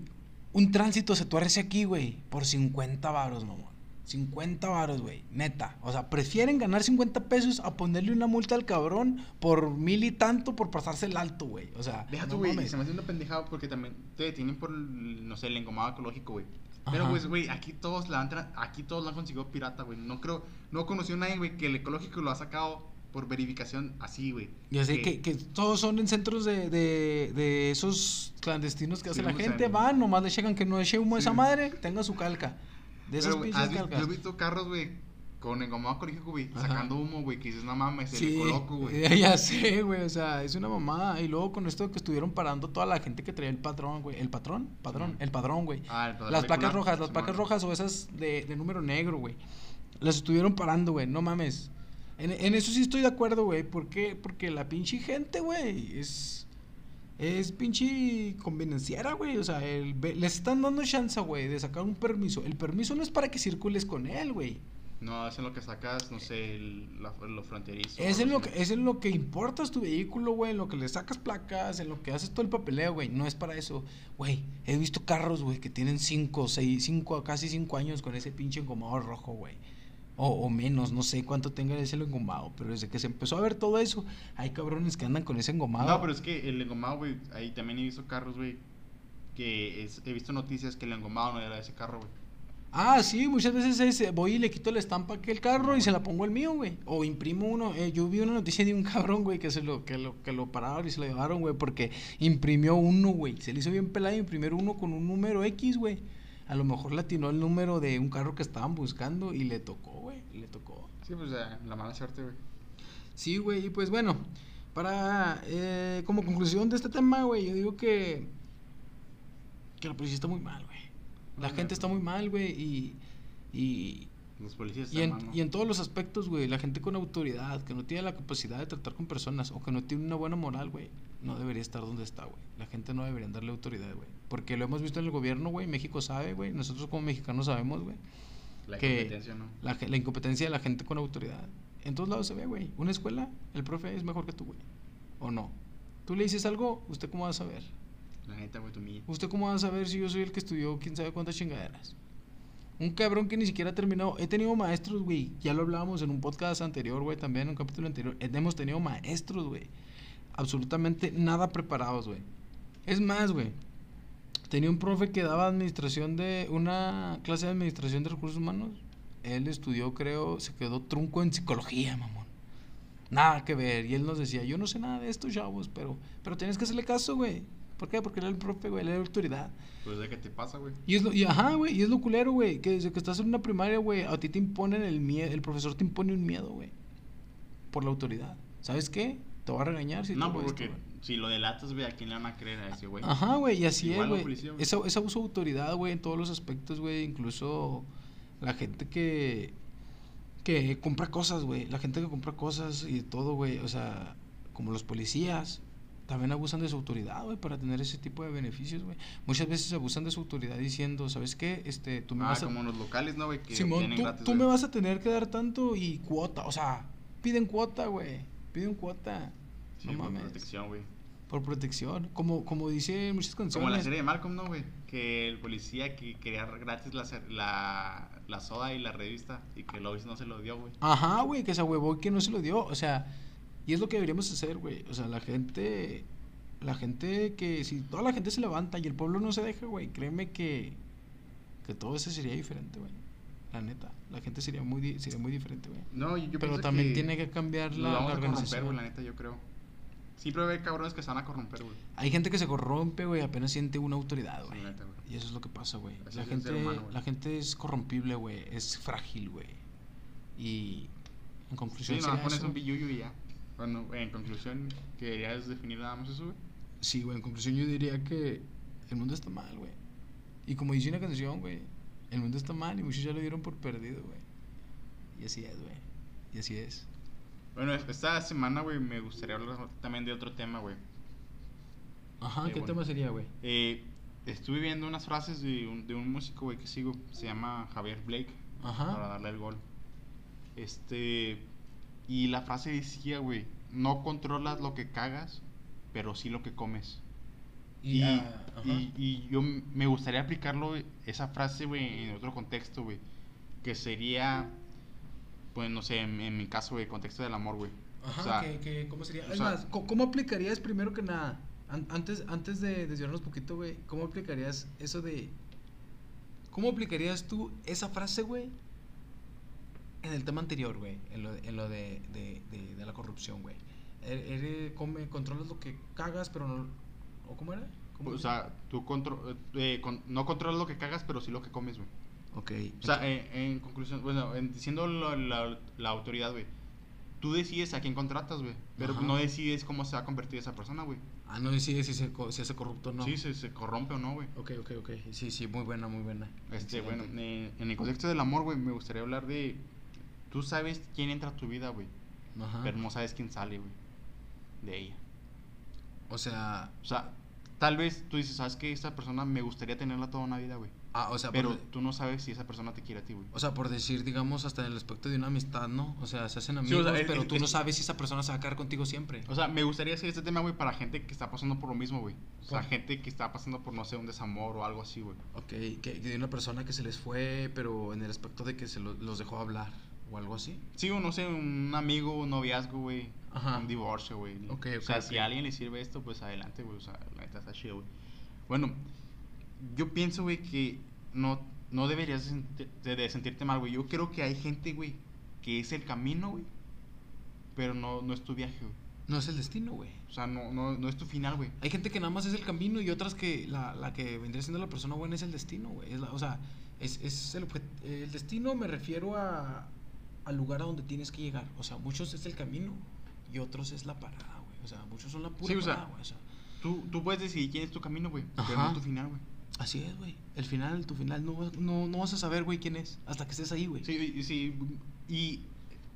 un tránsito se tuerce aquí, güey, por 50 varos, mamón. 50 varos, güey, neta. O sea, prefieren ganar 50 pesos a ponerle una multa al cabrón por mil y tanto por pasarse el alto, güey. O sea, Deja no tú, güey, se me hace una pendejada porque también te detienen por, no sé, el engomado ecológico, güey. Pero, pues, güey, aquí todos la han, tra- aquí todos la han conseguido pirata, güey. No creo, no conocí a nadie, güey, que el ecológico lo ha sacado por verificación así, güey. Y así que, que todos son en centros de, de, de esos clandestinos que hace Sí, la gente, a- van, nomás le checan que no eche humo Sí. esa madre, tenga su calca. De esas Pero, pinches calcas. Yo he visto carros, güey, con engomado ecológico, güey, sacando humo, güey, que dices, no mames, el Sí, ecoloco, güey. ya, ya sé, güey, o sea, es una mamada. Y luego con esto que estuvieron parando toda la gente que traía el patrón, güey. ¿El patrón? Padrón, el padrón, güey. Ah, el Las placas rojas, las placas rojas o esas de, de número negro, güey. Las estuvieron parando, güey, no mames. En, en eso sí estoy de acuerdo, güey. ¿Por qué? Porque la pinche gente, güey, es... Es pinche convenenciera, güey. O sea, el, les están dando chance, güey, de sacar un permiso. El permiso no es para que circules con él, güey. No, es en lo que sacas, no sé, el, la, lo fronterizo. Es en, lo que, es en lo que importas tu vehículo, güey, en lo que le sacas placas, en lo que haces todo el papeleo, güey. No es para eso. Güey, he visto carros, güey, que tienen 5, 6, 5, casi 5 años con ese pinche engomado rojo, güey. O, o menos, no sé cuánto tenga ese engomado. Pero desde que se empezó a ver todo eso, hay cabrones que andan con ese engomado. No, pero es que el engomado, güey, ahí también he visto carros, güey, que es- he visto noticias que el engomado no era ese carro, güey. Ah, sí, muchas veces es, eh, voy y le quito la estampa aquí al carro y se la pongo el mío, güey. O imprimo uno. Eh, yo vi una noticia de un cabrón, güey, que se lo, que lo, que lo pararon y se lo llevaron, güey, porque imprimió uno, güey. Se le hizo bien pelado imprimir uno con un número X, güey. A lo mejor le atinó el número de un carro que estaban buscando y le tocó, güey. Le tocó. Sí, pues ya, la mala suerte, güey. Sí, güey, y pues bueno, para, eh, como conclusión de este tema, güey, yo digo que, que la policía está muy mal, güey. La gente está muy mal, güey, y, y, Los policías y, en, mal, ¿no? y en todos los aspectos, güey, la gente con autoridad, que no tiene la capacidad de tratar con personas o que no tiene una buena moral, güey, no debería estar donde está, güey. La gente no debería darle autoridad, güey. Porque lo hemos visto en el gobierno, güey, México sabe, güey, nosotros como mexicanos sabemos, güey, La que- competencia, ¿no? la, incompetencia de la gente con autoridad. En todos lados se ve, güey. Una escuela, el profe es mejor que tú, güey. ¿O no? Tú le dices algo, ¿usted cómo va a saber? La neta, güey, milla. ¿Usted cómo va a saber si yo soy el que estudió quién sabe cuántas chingaderas? Un cabrón que ni siquiera ha terminado. He tenido maestros, güey. Ya lo hablábamos en un podcast anterior, güey, también en un capítulo anterior. Hemos tenido maestros, güey. Absolutamente nada preparados, güey. Es más, güey. Tenía un profe que daba administración de. Una clase de administración de recursos humanos. Él estudió, creo, se quedó trunco en psicología, mamón. Nada que ver. Y él nos decía, yo no sé nada de esto, chavos, pero, pero tienes que hacerle caso, güey. ¿Por qué? Porque él era el profe, güey, él era la autoridad. Pues de qué te pasa, güey. Y es lo, y ajá, güey, y es lo culero, güey, que desde que estás en una primaria, güey, a ti te imponen el miedo, el profesor te impone un miedo, güey, por la autoridad. ¿Sabes qué? Te va a regañar si No, tú hago porque esto. Si lo delatas, güey, ¿a quién le van a creer a ese güey? Ajá, güey, y así Igual es, güey. Es, es abuso de autoridad, güey, en todos los aspectos, güey, incluso la gente que que compra cosas, güey, la gente que compra cosas y todo, güey, o sea, como los policías también abusan de su autoridad, güey, para tener ese tipo de beneficios, güey. Muchas veces abusan de su autoridad diciendo, ¿sabes qué? Este, tú me Ah, vas a como los locales, ¿no, güey? Que Simón, tú, gratis, tú me vas a tener que dar tanto y cuota, o sea, piden cuota, güey. Piden cuota. Sí, no por mames. protección, güey. Por protección. Como, como dice muchas Como canciones. la serie de Malcolm, ¿no, güey? Que el policía que quería gratis la, la, la soda y la revista y que Lois no se lo dio, güey. Ajá, güey, que se huevó y que no se lo dio. O sea, y es lo que deberíamos hacer, güey. O sea, la gente. La gente que. Si toda la gente se levanta y el pueblo no se deja, güey, créeme que. Que todo eso sería diferente, güey. La neta. La gente sería muy, sería muy diferente, güey. No, yo, Pero también que tiene que cambiar la, la organización. güey, la neta, yo creo. Siempre haber cabrones que se van a corromper, güey. Hay gente que se corrompe, güey, apenas siente una autoridad, Sí, güey. Y eso es lo que pasa, güey. La gente, humano, la gente es corrompible, güey. Es frágil, güey. Y en Sí, conclusión no, sería pones eso. un billuyo y ya. Bueno, en conclusión, ¿querías definir nada más eso, güey? Sí, güey, en conclusión yo diría que el mundo está mal, güey. Y como dice una canción, güey, el mundo está mal y muchos ya lo dieron por perdido, güey. Y así es, güey. Y así es. Bueno, esta semana, güey, me gustaría hablar también de otro tema, güey. Ajá, Eh, ¿qué bueno. tema sería, güey? Eh, estuve viendo unas frases de un, de un músico, güey, que sigo. Se llama Javier Blake. Para Ajá. darle el gol. Este. Y la frase decía, güey: No controlas lo que cagas, pero sí lo que comes. Y, ah, ajá. y, y yo me gustaría aplicarlo, esa frase, güey, en otro contexto, güey. Que sería, pues no sé, en, en mi caso, güey, contexto del amor, güey. Ajá, o sea, que, que- ¿cómo sería? Es sea- más, ¿cómo aplicarías primero que nada? an- antes, antes de desviarnos poquito, güey, ¿cómo aplicarías eso de... ¿Cómo aplicarías tú esa frase, güey? En el tema anterior, güey, en lo, en lo de, de, de, de la corrupción, güey. Er- eres- come, controlas lo que cagas, pero no... ¿O cómo era? ¿Cómo o sea, tú contro- eh, con- no controlas lo que cagas, pero sí lo que comes, güey. Ok. O sea, eh, en conclusión, bueno, en- diciendo la, la, la autoridad, güey. Tú decides a quién contratas, güey. Pero Ajá. no decides cómo se va a convertir esa persona, güey. ah, no decides si se, si hace corrupto o no. Sí, se, se corrompe o no, güey. Ok, ok, ok. Sí, sí, muy buena, muy buena. Este, Excelente. bueno, eh, en el contexto del amor, güey, me gustaría hablar de. Tú sabes quién entra a tu vida, güey. Ajá. Pero no sabes quién sale, güey. De ella. O sea... O sea, tal vez tú dices, ¿sabes qué? Esta persona me gustaría tenerla toda una vida, güey. Ah, o sea, Pero por- tú no sabes si esa persona te quiere a ti, güey. O sea, por decir, digamos, hasta en el aspecto de una amistad, ¿no? O sea, se hacen Sí, amigos, o sea, pero es- tú no es- sabes si esa persona se va a quedar contigo siempre. O sea, me gustaría hacer este tema, güey, para gente que está pasando por lo mismo, güey. O sea, gente que está pasando por, no sé, un desamor o algo así, güey. Ok, que, de una persona que se les fue, pero en el aspecto de que se lo- los dejó hablar o algo así. Sí, o no sé, un amigo, un noviazgo, güey. Ajá. Un divorcio, güey. Ok, O ok, sea, si a alguien le sirve esto, pues adelante, güey. O sea, la neta está chido, güey. Bueno, yo pienso, güey, que no, no deberías de, senti- de- de sentirte mal, güey. Yo creo que hay gente, güey, que es el camino, güey. Pero no, no es tu viaje, güey. No es el destino, güey. O sea, no, no, no es tu final, güey. Hay gente que nada más es el camino y otras que la, la que vendría siendo la persona buena es el destino, güey. O sea, es, es el, el destino me refiero a, al lugar a donde tienes que llegar. O sea, muchos es el camino y otros es la parada, güey. O sea, muchos son la pura Sí, o sea, parada, güey. O sea, Tú, tú puedes decidir quién es tu camino, güey. Pero no es tu final, güey. Así es, güey. El final, tu final, no, vas- no, no vas a saber, güey, quién es. Hasta que estés ahí, güey. Sí, sí. Y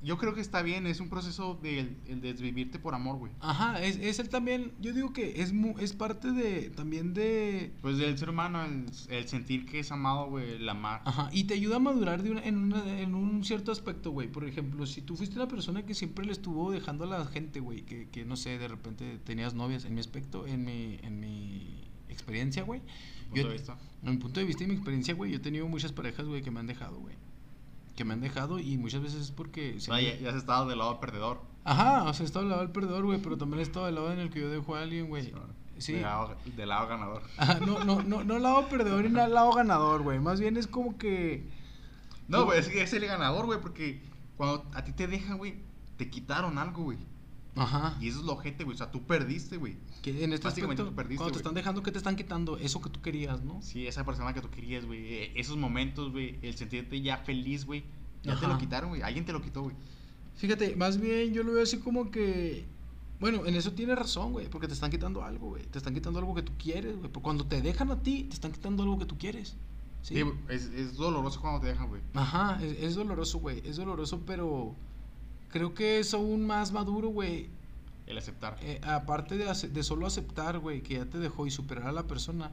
yo creo que está bien. Es un proceso de el desvivirte por amor, güey. Ajá, es, es el también, yo digo que es, mu- es parte de, también de... Pues del ser humano, el, el sentir que es amado, güey, el amar. Ajá, y te ayuda a madurar de una, en, una- en un cierto aspecto, güey. Por ejemplo, si tú fuiste una persona que siempre le estuvo dejando a la gente, güey, que, que no sé, de repente tenías novias, en mi aspecto, en mi, en mi experiencia, güey. Punto Yo, de vista. en mi punto de vista y mi experiencia, güey, yo he tenido muchas parejas, güey, que me han dejado, güey. Que me han dejado y muchas veces es porque... se ya, ya has estado del lado perdedor. Ajá, o sea, he estado del lado del perdedor, güey, pero también he estado del lado en el que yo dejo a alguien, güey. Sí. Del lado, del lado ganador. Ajá, no, no, no, no lado perdedor y no lado ganador, güey. Más bien es como que... No, güey, es es el ganador, güey, porque cuando a ti te dejan, güey, te quitaron algo, güey. Ajá. Y eso es lo ojete, güey. O sea, tú perdiste, güey. Que en este aspecto, tú perdiste, cuando te están dejando, ¿qué te están quitando? Eso que tú querías, ¿no? Sí, esa persona que tú querías, güey. eh, Esos momentos, güey. El sentirte ya feliz, güey. Ya te Ajá. lo quitaron, güey. Alguien te lo quitó, güey. Fíjate, más bien yo lo veo así como que... Bueno, en eso tienes razón, güey, porque te están quitando algo, güey. Te están quitando algo que tú quieres, güey. Porque cuando te dejan a ti, te están quitando algo que tú quieres. Sí. Sí, es, es doloroso cuando te dejan, güey. Ajá, es, es doloroso, güey. Es doloroso, pero creo que es aún más maduro, güey. El aceptar. Eh, aparte de, ace- de solo aceptar, güey, que ya te dejó y superar a la persona,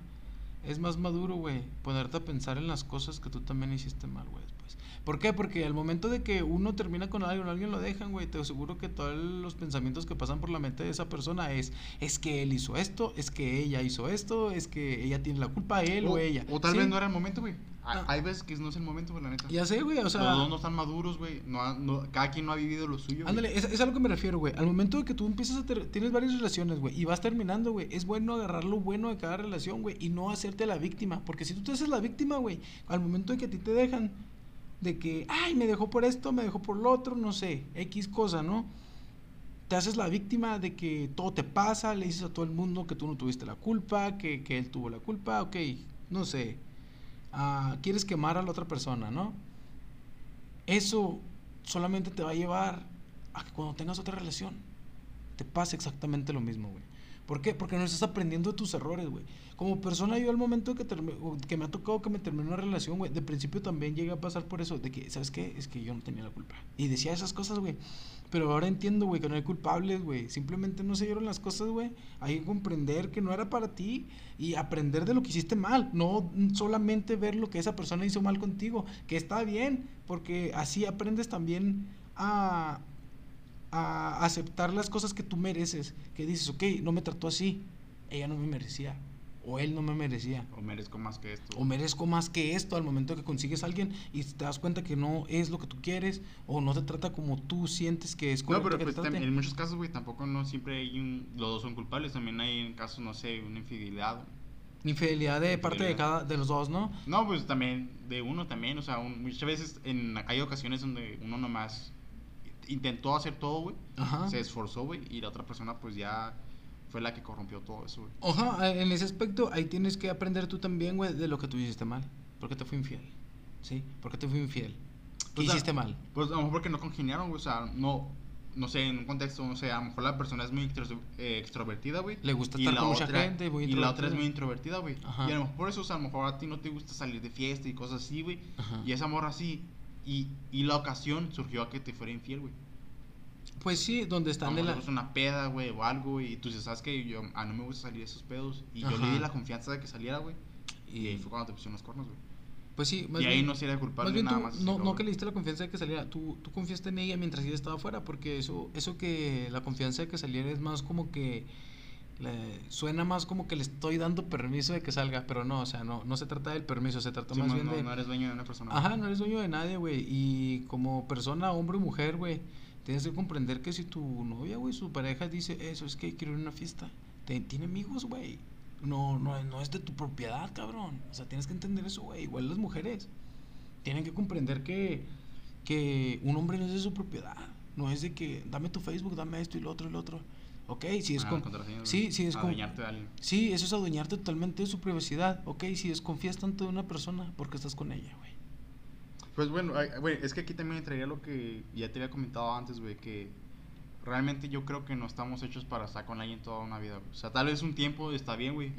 es más maduro, güey, ponerte a pensar en las cosas que tú también hiciste mal, güey, después. ¿Por qué? Porque al momento de que uno termina con alguien, alguien lo dejan, güey, te aseguro que todos los pensamientos que pasan por la mente de esa persona es, es que él hizo esto, es que ella hizo esto, es que ella tiene la culpa, él o, ella. O tal ¿sí? vez no era el momento, güey. Hay- Ah. Hay veces que no es el momento, güey, la neta. Ya sé, güey, o sea... Los dos no están maduros, güey. No, no- cada quien no ha vivido lo suyo. Ándale, es, es a lo que me refiero, güey. Al momento de que tú empiezas a ter- tienes varias relaciones, güey, y vas terminando, güey, es bueno agarrar lo bueno de cada relación, güey, y no hacerte la víctima, porque si tú te haces la víctima, güey, al momento de que a ti te dejan de que, ay, me dejó por esto, me dejó por lo otro, no sé, X cosa, ¿no? Te haces la víctima de que todo te pasa, le dices a todo el mundo que tú no tuviste la culpa, que, que él tuvo la culpa, ok, no sé. Quieres quemar a la otra persona, ¿no? Eso solamente te va a llevar a que cuando tengas otra relación te pase exactamente lo mismo, güey. ¿Por qué? Porque no estás aprendiendo de tus errores, güey. Como persona, yo al momento que, que me ha tocado que me termine una relación, güey, de principio también llegué a pasar por eso, de que, ¿sabes qué? Es que yo no tenía la culpa. Y decía esas cosas, güey. Pero ahora entiendo, güey, que no hay culpables, güey. Simplemente no se dieron las cosas, güey. Hay que comprender que no era para ti y aprender de lo que hiciste mal. No solamente ver lo que esa persona hizo mal contigo, que está bien, porque así aprendes también a, a aceptar las cosas que tú mereces. Que dices, ok, no me trató así, ella no me merecía, o él no me merecía. O merezco más que esto. O merezco más que esto al momento que consigues a alguien y te das cuenta que no es lo que tú quieres o no te trata como tú sientes que es No, correcto pero que pues también en muchos casos, güey, tampoco no siempre hay un... Los dos son culpables. También hay en casos, no sé, una infidelidad. Infidelidad de parte de cada de los dos, ¿no? No, pues también de uno también. O sea, un- muchas veces en, hay ocasiones donde uno nomás intentó hacer todo, güey. Se esforzó, güey. Y la otra persona, pues ya fue la que corrompió todo eso, güey. Ajá, en ese aspecto ahí tienes que aprender tú también, güey, de lo que tú hiciste mal. ¿Por qué te fui infiel? ¿Sí? ¿Por qué te fui infiel? ¿Qué Pues, a- hiciste mal? Pues a lo mejor porque no congeniaron, güey. O sea, no. No sé, en un contexto, no sé, a lo mejor la persona es muy extro- eh, extrovertida, güey. Le gusta estar con mucha otra- gente, muy Y la otra es muy introvertida, güey. Y a lo mejor por eso, o sea, a lo mejor a ti no te gusta salir de fiesta y cosas así, güey. Y esa morra así. Y, y la ocasión surgió a que te fuera infiel, güey. Pues sí, donde están de la... una peda, güey, o algo. Y tú dices, ¿sabes que Yo, a no me gusta salir de esos pedos. Y yo Ajá. le di la confianza de que saliera, güey. Y ahí fue cuando te pusieron los cuernos, güey. Pues sí, más Y ahí bien- no sería Más culpable bien nada tú, más. no, no que le diste la confianza de que saliera, tú, tú confiaste en ella mientras ella estaba afuera, porque eso, eso que la confianza de que saliera es más como que le- suena más como que le estoy dando permiso de que salga, pero no, o sea, no, no se trata del permiso, se trata Sí, más no, bien no, de... no eres dueño de una persona. Ajá, no eres dueño de nadie, güey, y como persona, hombre o mujer, güey, tienes que comprender que si tu novia, güey, su pareja dice eso, es que quiero ir a una fiesta, te- tiene amigos, güey, no, no, no es de tu propiedad, cabrón, o sea, tienes que entender eso, güey, igual las mujeres tienen que comprender que, que un hombre no es de su propiedad. No es de que dame tu Facebook, dame esto y lo otro y lo otro. Ok, si es Ah, con... Sí, sí, es alguien. Sí, eso es adueñarte totalmente de su privacidad. Ok, si desconfías tanto de una persona, porque estás con ella, güey? Pues bueno, güey, es que aquí también entraría lo que ya te había comentado antes, güey, que realmente yo creo que no estamos hechos para estar con alguien toda una vida, güey. O sea, tal vez un tiempo está bien, güey.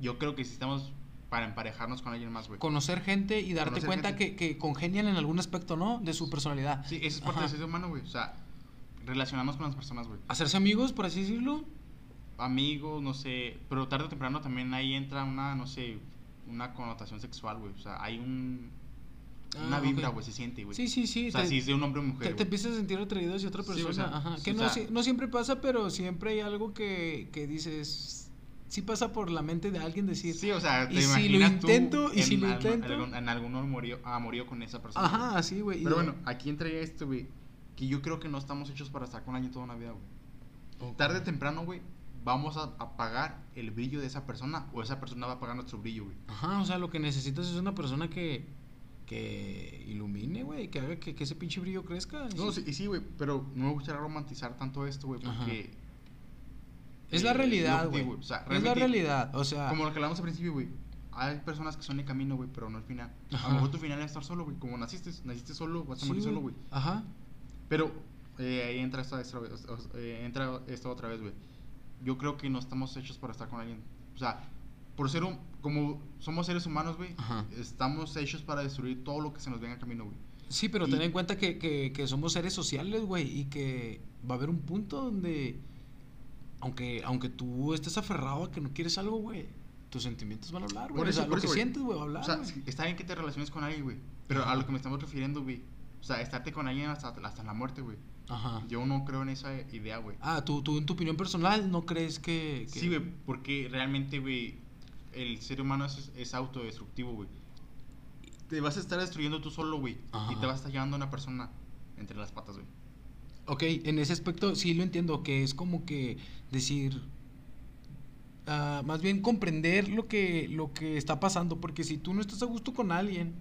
Yo creo que sí estamos para emparejarnos con alguien más, güey. Conocer gente y darte Conocer cuenta gente. que, que congenian en algún aspecto, ¿no? De su personalidad. Sí, eso es parte Ajá. del ser humano, güey. O sea, relacionarnos con las personas, güey. Hacerse amigos, por así decirlo. Amigos, no sé, pero tarde o temprano también ahí entra una, no sé, una connotación sexual, güey. O sea, hay un... Una Ah, vibra, ok. güey, se siente, güey. Sí, sí, sí. O sea, te- si es de un hombre o Te, mujer, te güey. empiezas a sentir atraído hacia otra Sí, persona. o sea, Ajá. sí, Que o no, sea- si- no siempre pasa, pero siempre hay algo que, que dices. sí pasa por la mente de alguien decir, Sí, o sea, te ¿y si lo imaginas tú intento? ¿Y si lo intento? algún- en algún amorío, amorío con esa persona. ajá, así, güey. Pero bueno, aquí entra esto, güey. Que yo creo que no estamos hechos para estar con alguien toda una vida, güey. Tarde o temprano, güey, vamos a apagar el brillo de esa persona o esa persona va a apagar nuestro brillo, güey. Ajá, o sea, lo que necesitas es una persona que, que ilumine, güey, que haga que, que ese pinche brillo crezca. No, sí. y sí, güey, pero no me gustaría romantizar tanto esto, güey, porque... Es eh, la realidad, lo que güey. o sea, es la realidad, o sea... Como lo que hablamos al principio, güey. Hay personas que son el camino, güey, pero no el final. A lo mejor tu final es estar solo, güey. Como naciste, naciste solo, vas a sí, morir solo, güey. Ajá. Pero eh, ahí entra esta, esta eh, entra esto otra vez, güey. Yo creo que no estamos hechos para estar con alguien. O sea, por ser un, como somos seres humanos, güey, estamos hechos para destruir todo lo que se nos venga en camino, güey. Sí, pero Y- ten en cuenta que, que, que somos seres sociales, güey, y que va a haber un punto donde, aunque, aunque tú estés aferrado a que no quieres algo, güey, tus sentimientos van a hablar, güey. Por O eso, sea, por lo eso, que güey. sientes, güey, va a hablar, O sea, está bien que te relaciones con alguien, güey. Pero a lo que me estamos refiriendo, güey. O sea, estarte con alguien hasta, hasta la muerte, güey. Ajá. Yo no creo en esa idea, güey. Ah, tú, tú en tu opinión personal no crees que... que- Sí, güey, porque realmente, güey, el ser humano es, es autodestructivo, güey. Te vas a estar destruyendo tú solo, güey. Y te vas a estar llevando a una persona entre las patas, güey. Ok, en ese aspecto sí lo entiendo, que es como que decir, ah, más bien comprender lo que, lo que está pasando, porque si tú no estás a gusto con alguien,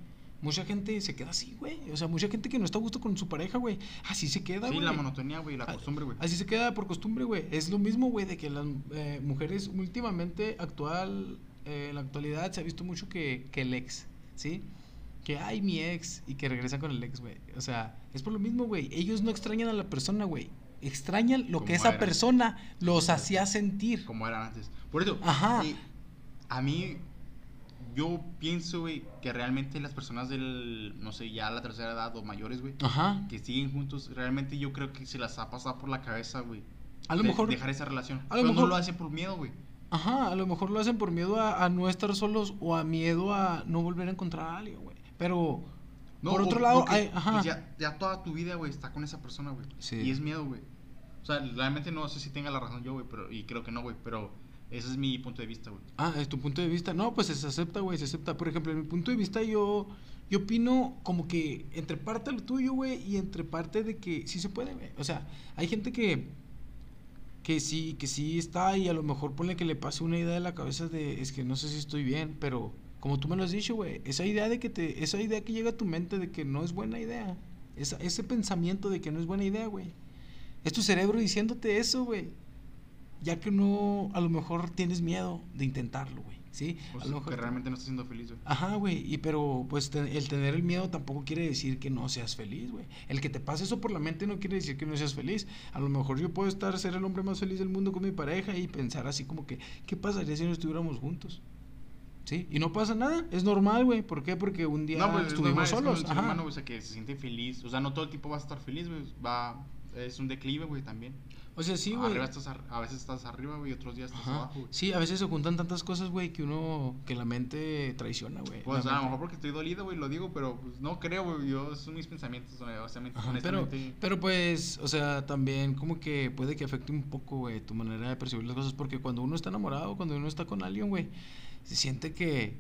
mucha gente se queda así, güey. O sea, mucha gente que no está a gusto con su pareja, güey, así se queda, Sí, güey. la monotonía, güey, la Ah, costumbre, güey. Así se queda por costumbre, güey. Es lo mismo, güey, de que las eh, mujeres últimamente, actual, eh, en la actualidad, se ha visto mucho que, que el ex, ¿sí? Que hay mi ex y que regresan con el ex, güey. O sea, es por lo mismo, güey. Ellos no extrañan a la persona, güey. Extrañan lo que esa era. persona los hacía sentir. Como eran antes. Por eso, Ajá. a mí, yo pienso, güey, que realmente las personas del, no sé, ya la tercera edad o mayores, güey, que siguen juntos, realmente yo creo que se las ha pasado por la cabeza, güey. A lo de- mejor. Dejar esa relación. a lo Pero mejor- no lo hacen por miedo, güey. Ajá, a lo mejor lo hacen por miedo a, a no estar solos o a miedo a no volver a encontrar a alguien, güey. Pero, por otro o lado, hay- ajá. pues ya, ya toda tu vida, güey, está con esa persona, güey. Sí. Y es miedo, güey. O sea, realmente no sé si tenga la razón yo, güey, pero y creo que no, güey, pero ese es mi punto de vista, güey. Ah, es tu punto de vista. No, pues se acepta, güey, se acepta. Por ejemplo, en mi punto de vista yo, yo opino como que entre parte lo tuyo, güey, y entre parte de que sí se puede, güey. O sea, hay gente que, que sí, que sí está y a lo mejor ponle que le pase una idea de la cabeza de, es que no sé si estoy bien, pero como tú me lo has dicho, güey, esa idea de que te, esa idea que llega a tu mente de que no es buena idea, esa, ese pensamiento de que no es buena idea, güey, es tu cerebro diciéndote eso, güey. Ya que no, a lo mejor tienes miedo de intentarlo, güey. ¿Sí? O a sea, lo mejor. que realmente no estás siendo feliz, güey. Ajá, güey. Y pero, pues, te- el tener el miedo tampoco quiere decir que no seas feliz, güey. El que te pase eso por la mente no quiere decir que no seas feliz. A lo mejor yo puedo estar, ser el hombre más feliz del mundo con mi pareja y pensar así como que, ¿qué pasaría si no estuviéramos juntos? ¿Sí? Y no pasa nada. Es normal, güey. ¿Por qué? Porque un día No, pues es estuvimos normal, es como solos. un ser Ajá. humano, o sea, que se siente feliz. O sea, no todo el tiempo vas a estar feliz, güey. Va, es un declive, güey, también. O sea, sí, güey. A veces estás arriba, güey, y otros días estás Ajá. abajo, güey. Sí, a veces se juntan tantas cosas, güey, que uno, que la mente traiciona, güey. Pues a lo mejor porque estoy dolido, güey, lo digo, pero pues no creo, güey. Yo, son mis pensamientos, güey, honestamente. Ajá, pero, pero pues, o sea, también como que puede que afecte un poco, güey, tu manera de percibir las cosas, porque cuando uno está enamorado, cuando uno está con alguien, güey, se siente que,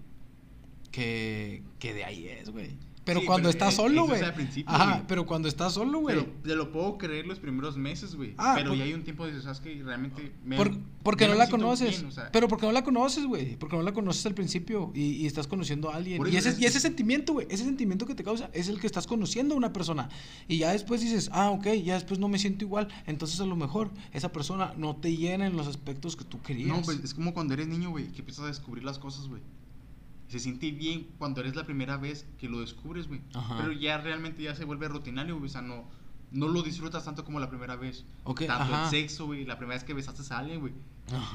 que, que de ahí es, güey. Pero Sí, cuando pero, está eh, solo, güey. Ajá, pero cuando está solo, güey. Pero te lo puedo creer los primeros meses, güey. Ah, pero por- ya hay un tiempo de, ¿sabes que Realmente me. Por- porque no la conoces. bien, o sea, Pero porque no la conoces, güey. Porque no la conoces al principio y, y estás conociendo a alguien. Y ese, es- y ese sentimiento, güey, ese sentimiento que te causa es el que estás conociendo a una persona. Y ya después dices, ah, ok, ya después no me siento igual. Entonces a lo mejor esa persona no te llena en los aspectos que tú querías. No, pues es como cuando eres niño, güey, que empiezas a descubrir las cosas, güey. Se siente bien cuando eres la primera vez que lo descubres, güey. Pero ya realmente ya se vuelve rutinario, güey. O sea, no, no lo disfrutas tanto como la primera vez. Ok, tanto ajá. el sexo, güey. La primera vez que besaste a alguien, güey.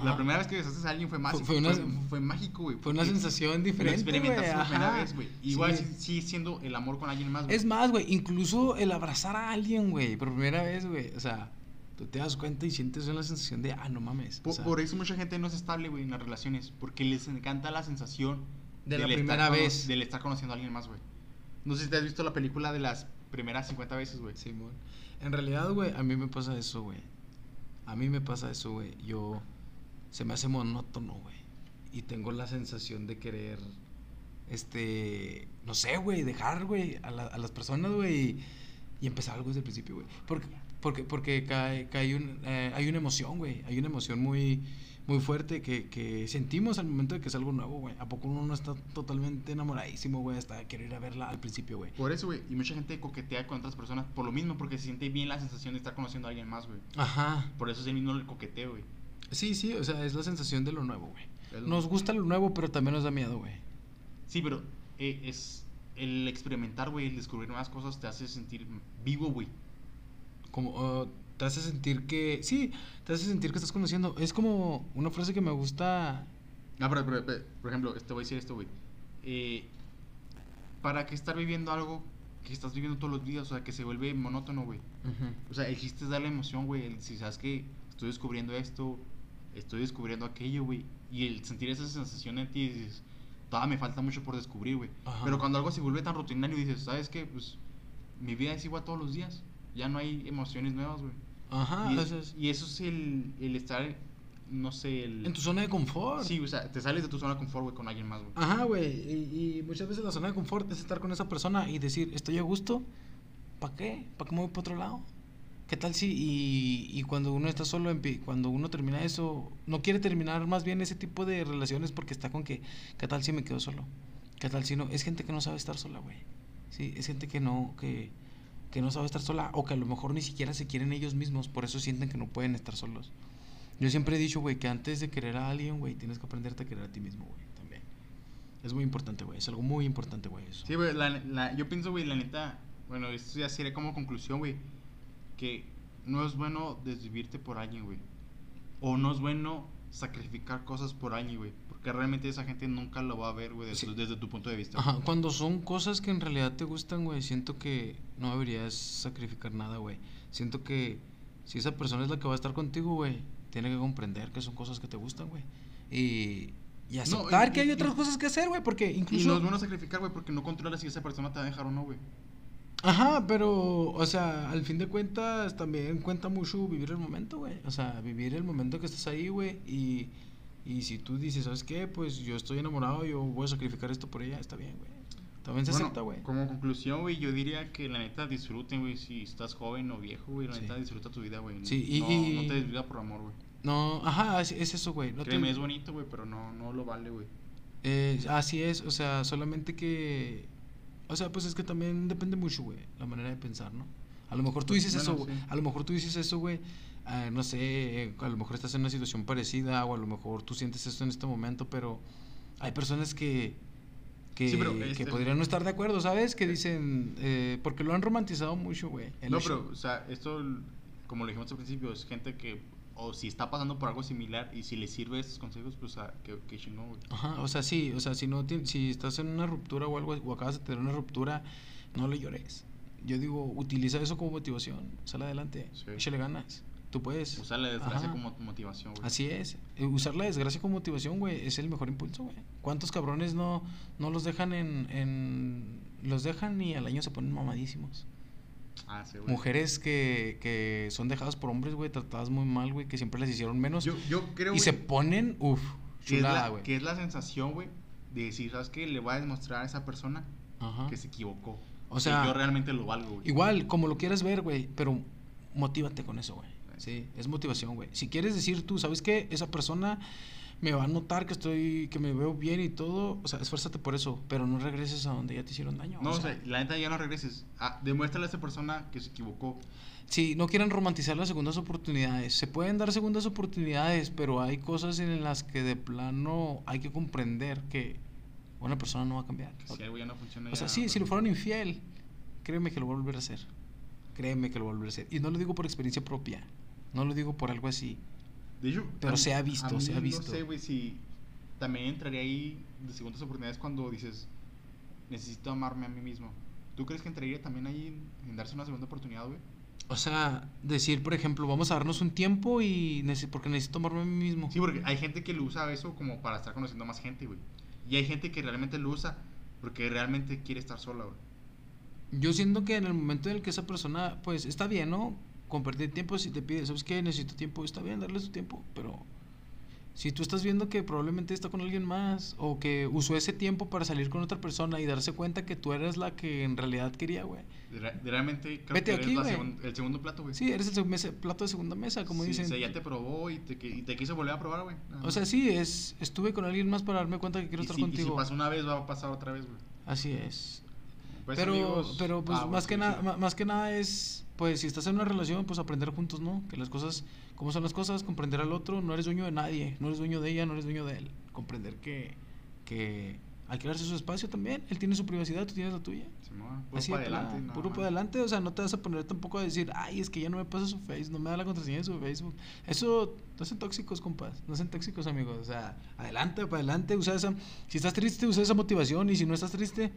La primera vez que besaste a alguien fue mágico. fue Fue, una- fue mágico, güey. Fue una sensación diferente, experimentaste la primera vez, güey. Igual Sí. sigue siendo el amor con alguien más, güey. Es más, güey, incluso el abrazar a alguien, güey, por primera vez, güey. O sea, tú te das cuenta y sientes una sensación de, ah, no mames. o Por, sea, por eso mucha gente no es estable, güey, en las relaciones. Porque les encanta la sensación De la estar primera cono- vez. Del estar conociendo a alguien más, güey. No sé si te has visto la película de las primeras 50 veces, güey. Simón. En realidad, güey, a mí me pasa eso, güey. A mí me pasa eso, güey. Yo se me hace monótono, güey. Y tengo la sensación de querer, este, no sé, güey, dejar, güey, a, la- a las personas, güey, y, y empezar algo desde el principio, güey. Porque, porque, porque cae, cae un, eh, hay una emoción, güey, hay una emoción muy, muy fuerte que, que sentimos al momento de que es algo nuevo, güey. ¿A poco uno no está totalmente enamoradísimo, güey, hasta querer ir a verla al principio, güey? Por eso, güey. Y mucha gente coquetea con otras personas por lo mismo, porque se siente bien la sensación de estar conociendo a alguien más, güey. Ajá. Por eso es el mismo el coqueteo, güey. Sí, sí, o sea, es la sensación de lo nuevo, güey. Lo- Nos gusta lo nuevo, pero también nos da miedo, güey. Sí, pero eh, es el experimentar, güey, el descubrir nuevas cosas te hace sentir vivo, güey. Como uh, te hace sentir que. Sí, te hace sentir que estás conociendo. Es como una frase que me gusta. Ah, pero, pero, pero, por ejemplo, te voy a decir esto, güey. Eh, ¿Para qué estar viviendo algo que estás viviendo todos los días? O sea, que se vuelve monótono, güey. O sea, el chiste es darle emoción, güey. Si sabes que estoy descubriendo esto, estoy descubriendo aquello, güey. Y el sentir esa sensación en ti, dices, todavía me falta mucho por descubrir, güey. Pero cuando algo se vuelve tan rutinario, dices, ¿sabes qué? Pues mi vida es igual todos los días. Ya no hay emociones nuevas, güey. Ajá, y, o sea, y eso es el, el estar, no sé, el... en tu zona de confort. Sí, o sea, te sales de tu zona de confort, güey, con alguien más, güey. Ajá, güey. Y, y muchas veces la zona de confort es estar con esa persona y decir, estoy a gusto. ¿Para qué? ¿Para qué me voy para otro lado? ¿Qué tal si y, y cuando uno está solo, empie- cuando uno termina eso, no quiere terminar más bien ese tipo de relaciones porque está con que, ¿qué tal si me quedo solo? ¿Qué tal si no? Es gente que no sabe estar sola, güey. Sí, es gente que no, que, que no sabe estar sola o que a lo mejor ni siquiera se quieren ellos mismos, por eso sienten que no pueden estar solos. Yo siempre he dicho, güey, que antes de querer a alguien, güey, tienes que aprenderte a querer a ti mismo, güey, también. Es muy importante, güey, es algo muy importante, güey, eso. Sí, güey, la, yo pienso, güey, la neta, bueno, esto ya sería como conclusión, güey, que no es bueno desvivirte por alguien, güey. O no es bueno sacrificar cosas por alguien, güey. Porque realmente esa gente nunca lo va a ver, güey, desde, Sí. desde tu punto de vista. Ajá, cuando son cosas que en realidad te gustan, güey, siento que no deberías sacrificar nada, güey. Siento que si esa persona es la que va a estar contigo, güey, tiene que comprender que son cosas que te gustan, güey. Y, y aceptar y- que hay y- otras y- cosas que hacer, güey, porque Y incluso... no es bueno sacrificar, güey, porque no controlas si esa persona te va a dejar o no, güey. Ajá, pero, o sea, al fin de cuentas también cuenta mucho vivir el momento, güey. O sea, vivir el momento que estás ahí, güey. Y, y si tú dices, ¿sabes qué? Pues yo estoy enamorado, yo voy a sacrificar esto por ella, está bien, güey. También se Bueno, acepta, güey. Como conclusión, güey, yo diría que la neta disfruten, güey, si estás joven o viejo, güey, la Sí. neta disfruta tu vida, güey. Sí, y- no, y- no te desviva por amor, güey. No, ajá, es, es eso, güey. No te- Créeme, es bonito, güey, pero no, no lo vale, güey. Eh, así es, o sea, solamente que... O sea, pues es que también depende mucho, güey, la manera de pensar, ¿no? A lo mejor tú dices bueno, eso, güey. sí. A lo mejor tú dices eso, güey. ah, no sé, eh, a lo mejor estás en una situación parecida o a lo mejor tú sientes esto en este momento, pero hay personas que... Que, Sí, pero, que este- podrían no estar de acuerdo, ¿sabes? Que dicen... eh, porque lo han romantizado mucho, güey. No, hecho- pero, o sea, esto, como lo dijimos al principio, es gente que, o si está pasando por algo similar y si le sirve estos consejos, pues, que, que chingón, güey. Ajá, o sea, sí, o sea, si no si estás en una ruptura o algo o acabas de tener una ruptura, no le llores. Yo digo, utiliza eso como motivación, sale adelante, Sí. échale ganas. Tú puedes. Usar la desgracia Ajá. como motivación, güey. Así es. Usar la desgracia como motivación, güey, es el mejor impulso, güey. ¿Cuántos cabrones no, no los dejan en, en... Los dejan y al año se ponen mamadísimos? Ah, sí, güey. Mujeres que, que son dejadas por hombres, güey, tratadas muy mal, güey, que siempre les hicieron menos. Yo, yo creo, y güey, se ponen, uff, chulada, la, güey. que es la sensación, güey, de decir, ¿sabes qué? Le voy a demostrar a esa persona Ajá. que se equivocó. O sea, que yo realmente lo valgo, güey. Igual, como lo quieras ver, güey, pero motívate con eso, güey. Sí, es motivación, güey. Si quieres decir tú, ¿sabes qué? Esa persona me va a notar que estoy, que me veo bien y todo, o sea, esfuérzate por eso, pero no regreses a donde ya te hicieron daño. No, o o sea, sea, la neta ya no regreses. Ah, demuéstrale a esa persona que se equivocó. Sí, no quieran romantizar las segundas oportunidades. Se pueden dar segundas oportunidades, pero hay cosas en las que de plano hay que comprender que una persona no va a cambiar. Si algo ya no funciona. O sea, sí, si lo pues, fueron infiel, créeme que lo va a volver a hacer. Créeme que lo va a volver a hacer. Y no lo digo por experiencia propia. No lo digo por algo así. De hecho, Pero a- se ha visto, mí se ha visto. No sé, güey, si también entraría ahí de segundas oportunidades cuando dices, necesito amarme a mí mismo. ¿Tú crees que entraría también ahí en, darse una segunda oportunidad, güey? O sea, decir, por ejemplo, vamos a darnos un tiempo y nece- porque necesito tomarme a mí mismo. Sí, porque hay gente que lo usa eso como para estar conociendo más gente, güey. Y hay gente que realmente lo usa porque realmente quiere estar sola, güey. Yo siento que en el momento en el que esa persona, pues está bien, ¿no? Compartir tiempo, si te pide, ¿sabes qué? Necesito tiempo, está bien, darle su tiempo, pero Si tú estás viendo que probablemente está con alguien más o que usó ese tiempo para salir con otra persona y darse cuenta que tú eres la que en realidad quería, güey. Re- Realmente creo Vete que eres aquí, la segun- el segundo plato, güey. Sí, eres el mesa- plato de segunda mesa, como Sí, dicen. O sea, ya te probó y te, y te quiso volver a probar, güey. O sea, sí, es estuve con alguien más para darme cuenta que quiero y estar si, y si contigo. pasa una vez, va a pasar otra vez, güey. Así es. Pues, pero, amigos, pero pues ah, más que sí, nada, sí. más que nada es, pues si estás en una relación, pues aprender juntos, ¿no? Que las cosas, cómo son las cosas, comprender al otro, no eres dueño de nadie, no eres dueño de ella, no eres dueño de él. Comprender que, que hay que darse su espacio también, él tiene su privacidad, tú tienes la tuya. Simón, puro Así para adelante. nada puro para adelante, o sea, no te vas a poner tampoco a decir, ay, es que ya no me pasa su Facebook, no me da la contraseña de su Facebook. Eso no hacen tóxicos, compas, no hacen tóxicos, amigos. O sea, adelante, para adelante, usa esa. Si estás triste, usa esa motivación, y si no estás triste,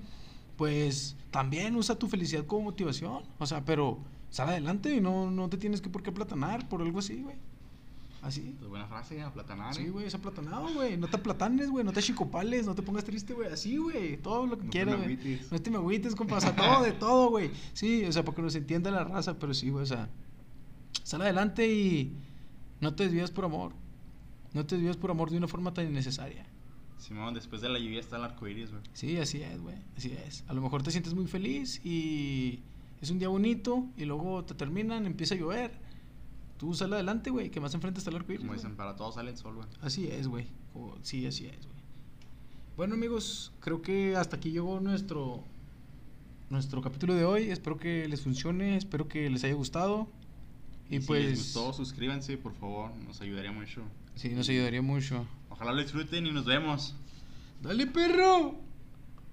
pues también usa tu felicidad como motivación. O sea, pero sal adelante y no, no te tienes que por qué aplatanar por algo así, güey. Así. Pues buena frase, aplatanar. Sí, eh. güey, es aplatanado, güey. No te aplatanes, güey. No te chicopales, no te pongas triste, güey. Así, güey. Todo lo que No quieras, güey. No te me agüites, compa. O sea, todo, de todo, güey. Sí, o sea, porque nos entienda la raza, pero sí, güey. O sea, sal adelante y no te desvías por amor. No te desvías por amor de una forma tan innecesaria. Simón, después de la lluvia está el arco iris, güey. Sí, así es, güey. Así es. A lo mejor te sientes muy feliz y es un día bonito y luego te terminan, empieza a llover. Tú sal adelante, güey, que más enfrente está el arco iris, Como dicen, para todos sale el sol, güey. Así es, güey. Sí, así es, güey. Bueno, amigos, creo que hasta aquí llegó nuestro nuestro capítulo de hoy. Espero que les funcione, espero que les haya gustado. Y, Y, pues si les gustó, suscríbanse, por favor. Nos ayudaría mucho. sí, nos ayudaría mucho. Ojalá lo disfruten y nos vemos. Dale, perro.